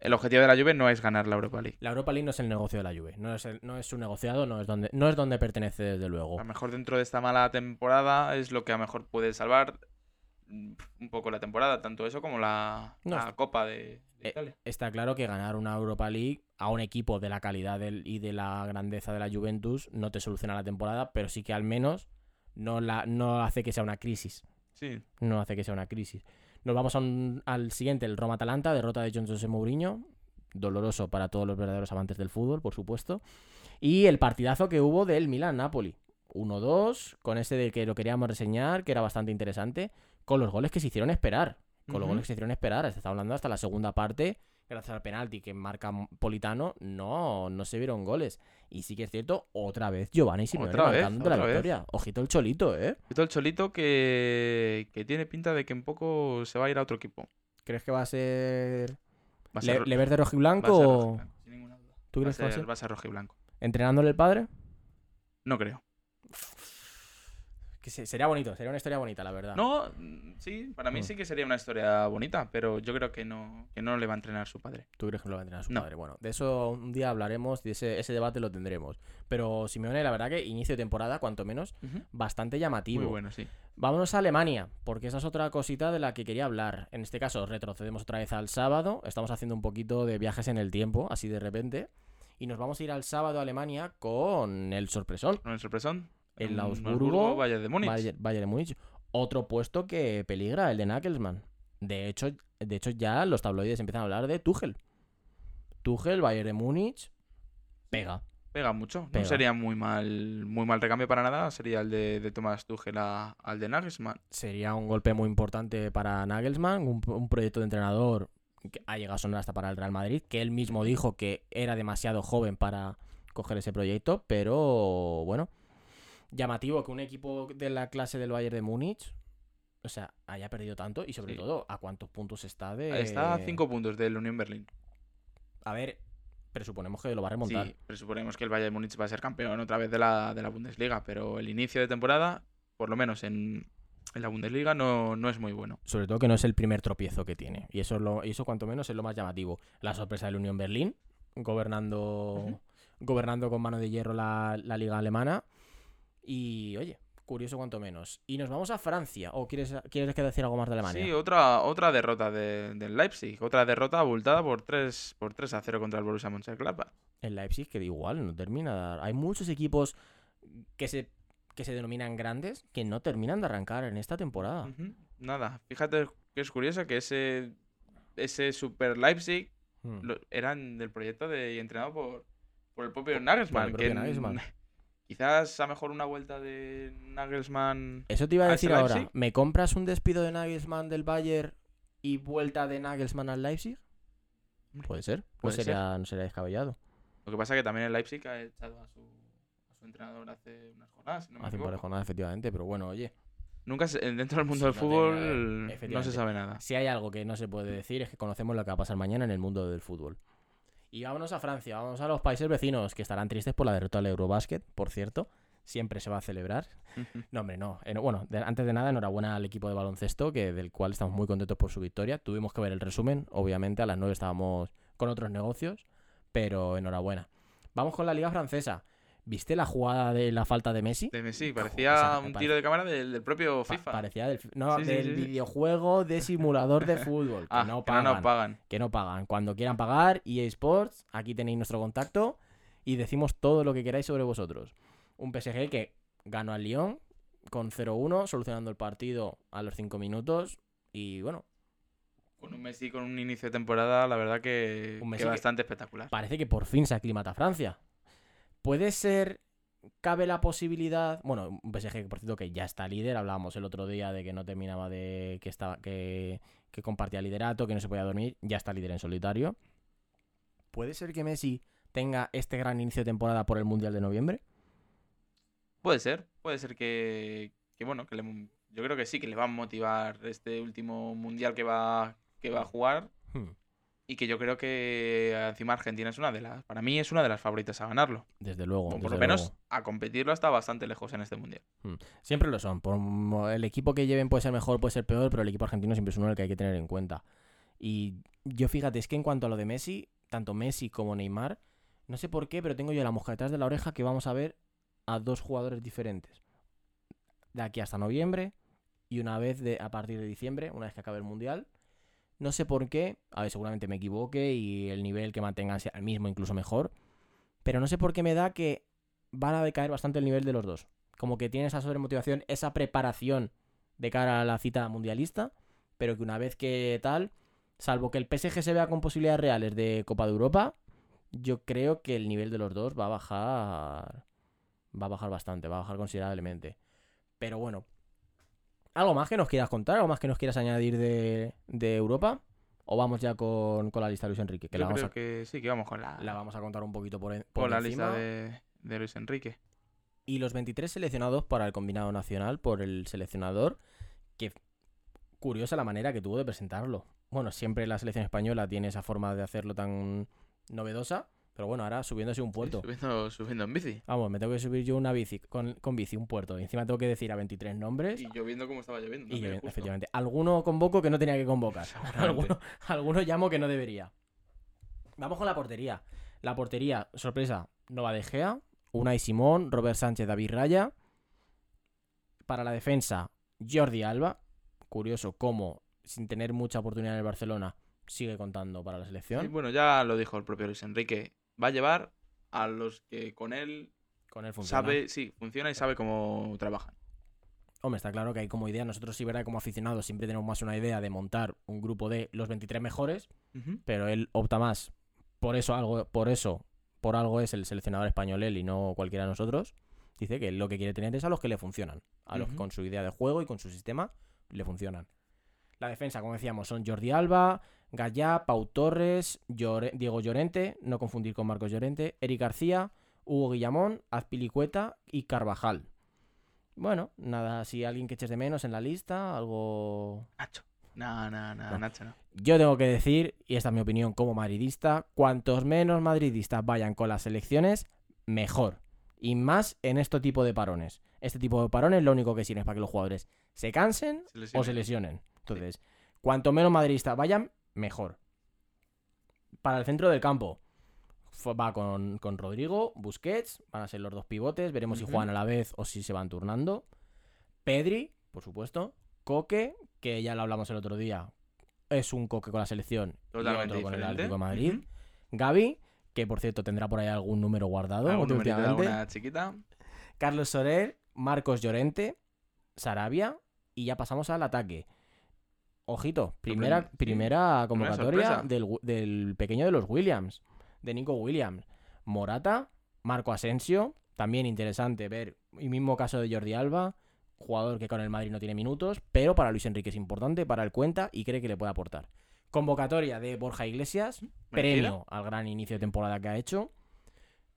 El objetivo de la Juve no es ganar la Europa League. La Europa League no es el negocio de la Juve, no es, el- no es su negociado, no es donde, no es donde pertenece desde luego. A lo mejor dentro de esta mala temporada es lo que a lo mejor puede salvar un poco la temporada, tanto eso como la, No, la Copa de, de Eh, Italia. Está claro que ganar una Europa League a un equipo de la calidad del- y de la grandeza de la Juventus no te soluciona la temporada, pero sí que al menos no, la, no hace que sea una crisis. Sí, No hace que sea una crisis. Nos vamos a un- al siguiente, el Roma-Atalanta, derrota de John José Mourinho. Doloroso para todos los verdaderos amantes del fútbol, por supuesto. Y el partidazo que hubo del Milan-Napoli. 1-2, con ese de que lo queríamos reseñar, que era bastante interesante, con los goles que se hicieron esperar. Con los goles que se hicieron esperar. Se está hablando hasta la segunda parte, gracias al penalti que marca Politano, no, no se vieron goles. Y sí que es cierto, otra vez Giovanni Simeone Otra vez, marcando la vez. victoria. Ojito el cholito, ¿eh? Todo el Cholito que, que tiene pinta de que en poco se va a ir a otro equipo. ¿Crees que va a ser Va a ser, ¿Le rojiblanco o sin ninguna duda. tú Va a crees que va a ser, ser? va a ser rojiblanco. ¿Entrenándole el padre? No creo. Que sería bonito, sería una historia bonita, la verdad. No, mm, sí, para mí Mm. sí que sería una historia bonita, pero yo creo que no, que no le va a entrenar su padre. ¿Tú crees que lo va a entrenar su No. padre? Bueno, de eso un día hablaremos y ese, ese debate lo tendremos. Pero Simeone, la verdad que inicio de temporada, cuanto menos, bastante llamativo. Muy bueno, sí. Vámonos a Alemania, porque esa es otra cosita de la que quería hablar. En este caso, retrocedemos otra vez al sábado. Estamos haciendo un poquito de viajes en el tiempo, así de repente. Y nos vamos a ir al sábado a Alemania con el sorpresón. Con el sorpresón. El Augsburgo, Bayern de Múnich. Bayern, Bayern de Múnich. Otro puesto que peligra, el de Nagelsmann. De hecho, de hecho, ya los tabloides empiezan a hablar de Tuchel. Tuchel, Bayern de Múnich. Pega. Pega mucho. Pega. No sería muy mal, muy mal recambio para nada. Sería el de, de Thomas Tuchel a- al de Nagelsmann. Sería un golpe muy importante para Nagelsmann. Un, un proyecto de entrenador que ha llegado a sonar hasta para el Real Madrid. Que él mismo dijo que era demasiado joven para coger ese proyecto. Pero bueno. Llamativo que un equipo de la clase del Bayern de Múnich. O sea, haya perdido tanto y sobre Sí. todo a cuántos puntos está de. Está a 5 puntos del Unión Berlín. A ver, presuponemos que lo va a remontar. Sí, presuponemos que el Bayern Múnich va a ser campeón otra vez de la, de la Bundesliga, pero el inicio de temporada, por lo menos en, en la Bundesliga, no, no es muy bueno. Sobre todo que no es el primer tropiezo que tiene. Y eso, es lo, y eso cuanto menos es lo más llamativo. La sorpresa del Unión Berlín, gobernando, gobernando con mano de hierro la, la liga alemana. Y oye, curioso cuanto menos. Y nos vamos a Francia. ¿O quieres, quieres que decir algo más de Alemania? Sí, otra, otra derrota de- del Leipzig. Otra derrota abultada por 3, por 3 a 0 contra el Borussia Mönchengladbach. El Leipzig, que igual no termina de. Hay muchos equipos que se, que se denominan grandes que no terminan de arrancar en esta temporada. Nada, fíjate que es curioso que ese, ese Super Leipzig Mm. lo- eran del proyecto de y entrenado por, por el propio Nagelsmann. propio que, Nagelsmann. Quizás a mejor una vuelta de Nagelsmann. Eso te iba a ¿A decir ahora. Leipzig? ¿Me compras un despido de Nagelsmann del Bayern y vuelta de Nagelsmann al Leipzig? Puede ser. No Puede sería, no sería descabellado. Lo que pasa es que también el Leipzig ha echado a su, a su entrenador hace unas jornadas. si no me Hace un par de jornadas, efectivamente, pero bueno, oye. Nunca se- dentro del mundo Sí, del no fútbol no se sabe nada. Si hay algo que no se puede decir es que conocemos lo que va a pasar mañana en el mundo del fútbol. Y vámonos a Francia, vamos a los países vecinos que estarán tristes por la derrota del Eurobasket, por cierto. Siempre se va a celebrar. No, hombre, no. No, bueno, antes de nada, enhorabuena al equipo de baloncesto, que del cual estamos muy contentos por su victoria. Tuvimos que ver el resumen, obviamente, a las 9 estábamos con otros negocios, pero enhorabuena. Vamos con la liga francesa. ¿Viste la jugada de la falta de Messi? De Messi, Joder, parecía un pare- tiro de cámara del, del propio Pa- FIFA. parecía del, no, Sí, del sí, sí. videojuego de simulador de fútbol. Que ah, no que no pagan. pagan. que no pagan. Cuando quieran pagar, EA Sports, aquí tenéis nuestro contacto y decimos todo lo que queráis sobre vosotros. Un PSG que ganó al Lyon con 0-1, solucionando el partido a los 5 minutos y bueno, Con un Messi con un inicio de temporada, la verdad que, Un que Messi que- bastante espectacular. parece que por fin se aclimata Francia. Puede ser, cabe la posibilidad, bueno, un PSG por cierto que ya está líder, hablábamos el otro día de que no terminaba de que estaba que, que compartía liderato, que no se podía dormir, ya está líder en solitario. ¿Puede ser que Messi tenga este gran inicio de temporada por el Mundial de noviembre? Puede ser, puede ser que, que bueno, que le- yo creo que sí, que le va a motivar este último mundial que va, que va a jugar. Hmm, Y que yo creo que encima Argentina es una de las, para mí es una de las favoritas a ganarlo. Desde luego. O por desde lo menos luego. a competirlo hasta bastante lejos en este mundial. Siempre lo son. Por el equipo que lleven puede ser mejor, puede ser peor, pero el equipo argentino siempre es uno al que hay que tener en cuenta. Y yo fíjate, es que en cuanto a lo de Messi, tanto Messi como Neymar, no sé por qué, pero tengo yo la mosca detrás de la oreja que vamos a ver a dos jugadores diferentes. De aquí hasta noviembre y una vez de, a partir de diciembre, una vez que acabe el Mundial. No sé por qué, a ver, seguramente me equivoque y el nivel que mantengan sea el mismo, incluso mejor. Pero no sé por qué me da que van a decaer bastante el nivel de los dos. Como que tiene esa sobremotivación, esa preparación de cara a la cita mundialista, pero que una vez que tal, salvo que el PSG se vea con posibilidades reales de Copa de Europa, yo creo que el nivel de los dos va a bajar. Va a bajar bastante, va a bajar considerablemente. Pero bueno. ¿Algo más que nos quieras contar? ¿Algo más que nos quieras añadir de, de Europa? ¿O vamos ya con, con la lista de Luis Enrique? Que yo la vamos, creo a, que sí, que vamos con la, la vamos a contar un poquito por, en- por con la encima. lista de, de Luis Enrique. Y los 23 seleccionados para el combinado nacional por el seleccionador, que curiosa la manera que tuvo de presentarlo. Bueno, siempre la selección española tiene esa forma de hacerlo tan novedosa, pero bueno, ahora subiéndose un puerto. Subiendo, subiendo en bici. Vamos, me tengo que subir yo una bici con, con bici, un puerto. Y encima tengo que decir a 23 nombres. Y lloviendo como estaba lloviendo. Y efectivamente, alguno convoco que no tenía que convocar. Alguno, alguno llamo que no debería. Vamos con la portería. La portería, sorpresa, Nova De Gea, Unai Simón, Robert Sánchez, David Raya. Para la defensa, Jordi Alba. Curioso cómo, sin tener mucha oportunidad en el Barcelona, sigue contando para la selección. Sí, bueno, ya lo dijo el propio Luis Enrique. Va a llevar a los que con él con él funciona. sabe, sí, funciona y sabe cómo trabajan. Hombre, está claro que hay como idea. Nosotros, sí, verdad, como aficionados, siempre tenemos más una idea de montar un grupo de los 23 mejores. pero él opta más por eso algo por eso por algo es el seleccionador español él y no cualquiera de nosotros dice que lo que quiere tener es a los que le funcionan a los que con su idea de juego y con su sistema le funcionan la defensa como decíamos son Jordi Alba Gallá Pau Torres Llore- Diego Llorente no confundir con Marcos Llorente Eric García Hugo Guillamón Azpilicueta y Carvajal bueno nada si alguien que eches de menos en la lista algo Nacho. No, no, no, No. Nacho no. yo tengo que decir, y esta es mi opinión como madridista, cuantos menos madridistas vayan con las elecciones, mejor. Y más en este tipo de parones. Este tipo de parones lo único que sirve es para que los jugadores se cansen Se o se lesionen. Entonces, cuanto menos madridistas vayan, mejor. Para el centro del campo, va con, con Rodrigo, Busquets, van a ser los dos pivotes, veremos si juegan a la vez o si se van turnando. Pedri, por supuesto. Coque, que ya lo hablamos el otro día, es un Coque con la selección y Totalmente otro con el. Atlético de Madrid. Gaby, que por cierto tendrá por ahí algún número guardado Algún alguna chiquita. Carlos Soler, Marcos Llorente, Sarabia y ya pasamos al ataque. Ojito, primera, convocatoria del, del pequeño de los Williams, de Nico Williams. Morata, Marco Asensio, también interesante ver, y mismo caso de Jordi Alba, jugador que con el Madrid no tiene minutos, pero para Luis Enrique es importante, para él cuenta y cree que le puede aportar. Convocatoria de Borja Iglesias, premio al gran inicio de temporada que ha hecho.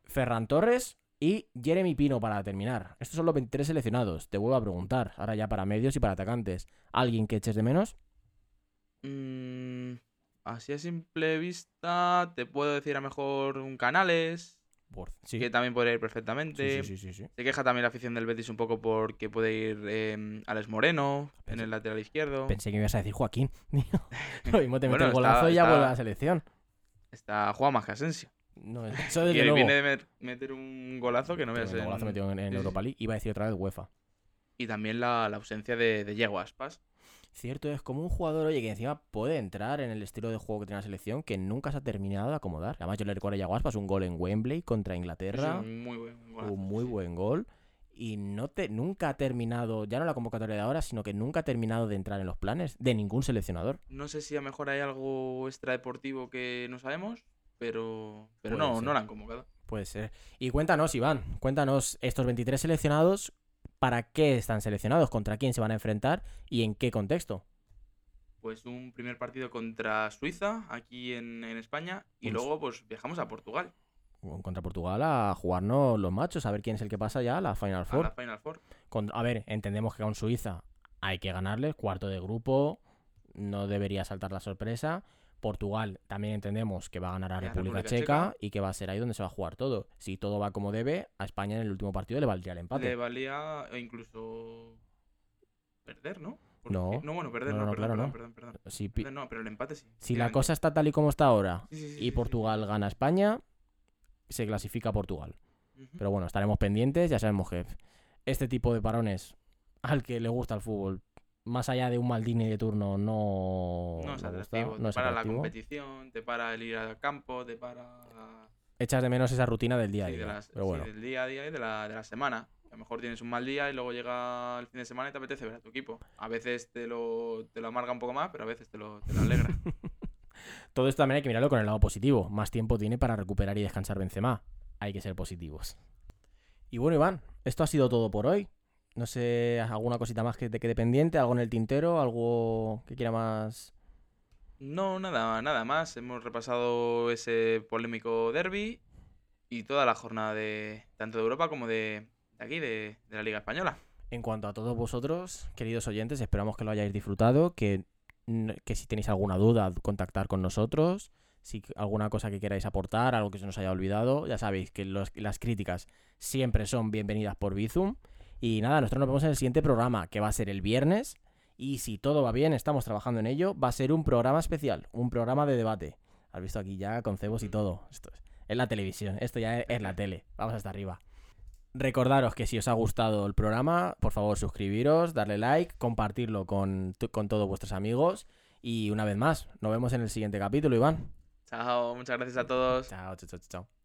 Ferran Torres y Jeremy Pino para terminar. Estos son los 23 seleccionados. Te vuelvo a preguntar, ahora ya para medios y para atacantes. ¿Alguien que eches de menos? Mm, así a simple vista, te puedo decir a mejor un Canales, Sí. que también podría ir perfectamente. sí, sí. Se queja también la afición del Betis un poco porque puede ir eh, Alex Moreno en el lateral izquierdo. Pensé que ibas a decir Joaquín. Lo mismo te mete el golazo está- y ya vuelve a la selección. Está Juan más que Asensio. No, eso desde Y luego. viene de met- meter un golazo que no Pero veas el en- golazo metido en, en. Europa League. Iba a decir otra vez UEFA. Y también la, la ausencia de, de Diego Aspas. Cierto, es como un jugador, oye, que encima puede entrar en el estilo de juego que tiene la selección que nunca se ha terminado de acomodar. Además, yo le recuerdo a Yago Aspas un gol en Wembley contra Es Inglaterra. un muy buen golazo. un muy sí. buen gol. Y no te, nunca ha terminado, ya no la convocatoria de ahora, sino que nunca ha terminado de entrar en los planes de ningún seleccionador. No sé si a lo mejor hay algo extradeportivo que no sabemos, pero, pero Puede no, ser. no la han convocado. Puede ser. Y cuéntanos, Iván, cuéntanos estos 23 seleccionados, ¿para qué están seleccionados? ¿Contra quién se van a enfrentar? ¿Y en qué contexto? Pues un primer partido contra Suiza, aquí en, en España, y Pues- luego pues viajamos a Portugal, Contra Portugal a jugarnos los machos, a ver quién es el que pasa ya a la Final a Four. la Final Four. Con- a ver, entendemos que con Suiza hay que ganarles, cuarto de grupo, no debería saltar la sorpresa. Portugal también entendemos que va a ganar a República, República Checa, Checa. y que va a ser ahí donde se va a jugar todo. Si todo va como debe, a España en el último partido le valdría el empate. Le valía e incluso perder, ¿no? Porque- No. No, bueno, perder No, no, no, perdón, claro, perdón, no. perdón. Si, pi- No, pero el empate sí. si la cosa está tal y como está ahora Sí, sí, sí, sí, y. Portugal gana a España, se clasifica a Portugal. Pero bueno, estaremos pendientes, ya sabemos que este tipo de parones al que le gusta el fútbol, más allá de un Maldini de turno, no, no es atractivo. no te es para la competición, te para el ir al campo, te para Echas de menos esa rutina del día a día. de las- pero sí, bueno, del día a día y de la, de la semana. A lo mejor tienes un mal día y luego llega el fin de semana y te apetece ver a tu equipo. A veces te lo, te lo amarga un poco más, pero a veces te lo, te lo alegra. todo esto también hay que mirarlo con el lado positivo. Más tiempo tiene para recuperar y descansar Benzema. Hay que ser positivos. Y bueno, Iván, esto ha sido todo por hoy. No sé, alguna cosita más que te quede pendiente, algo en el tintero, algo que quiera más. No, nada, nada más. Hemos repasado ese polémico derby y toda la jornada de tanto de Europa como de, de aquí, de, de la Liga Española. En cuanto a todos vosotros, queridos oyentes, esperamos que lo hayáis disfrutado, que, que si tenéis alguna duda, contactar con nosotros, si alguna cosa que queráis aportar, algo que se nos haya olvidado, ya sabéis que los- las críticas siempre son bienvenidas por Bizum. Y nada, nosotros nos vemos en el siguiente programa, que va a ser el viernes, y si todo va bien, estamos trabajando en ello, va a ser un programa especial, un programa de debate. Has visto aquí ya con cebos y todo. Esto es, es la televisión, esto ya es, es la tele. Vamos hasta arriba. Recordaros que si os ha gustado el programa, por favor suscribiros, darle like, compartirlo con, con todos vuestros amigos. Y una vez más, nos vemos en el siguiente capítulo, Iván. Chao, muchas gracias a todos. Chao, chao, chao, chao.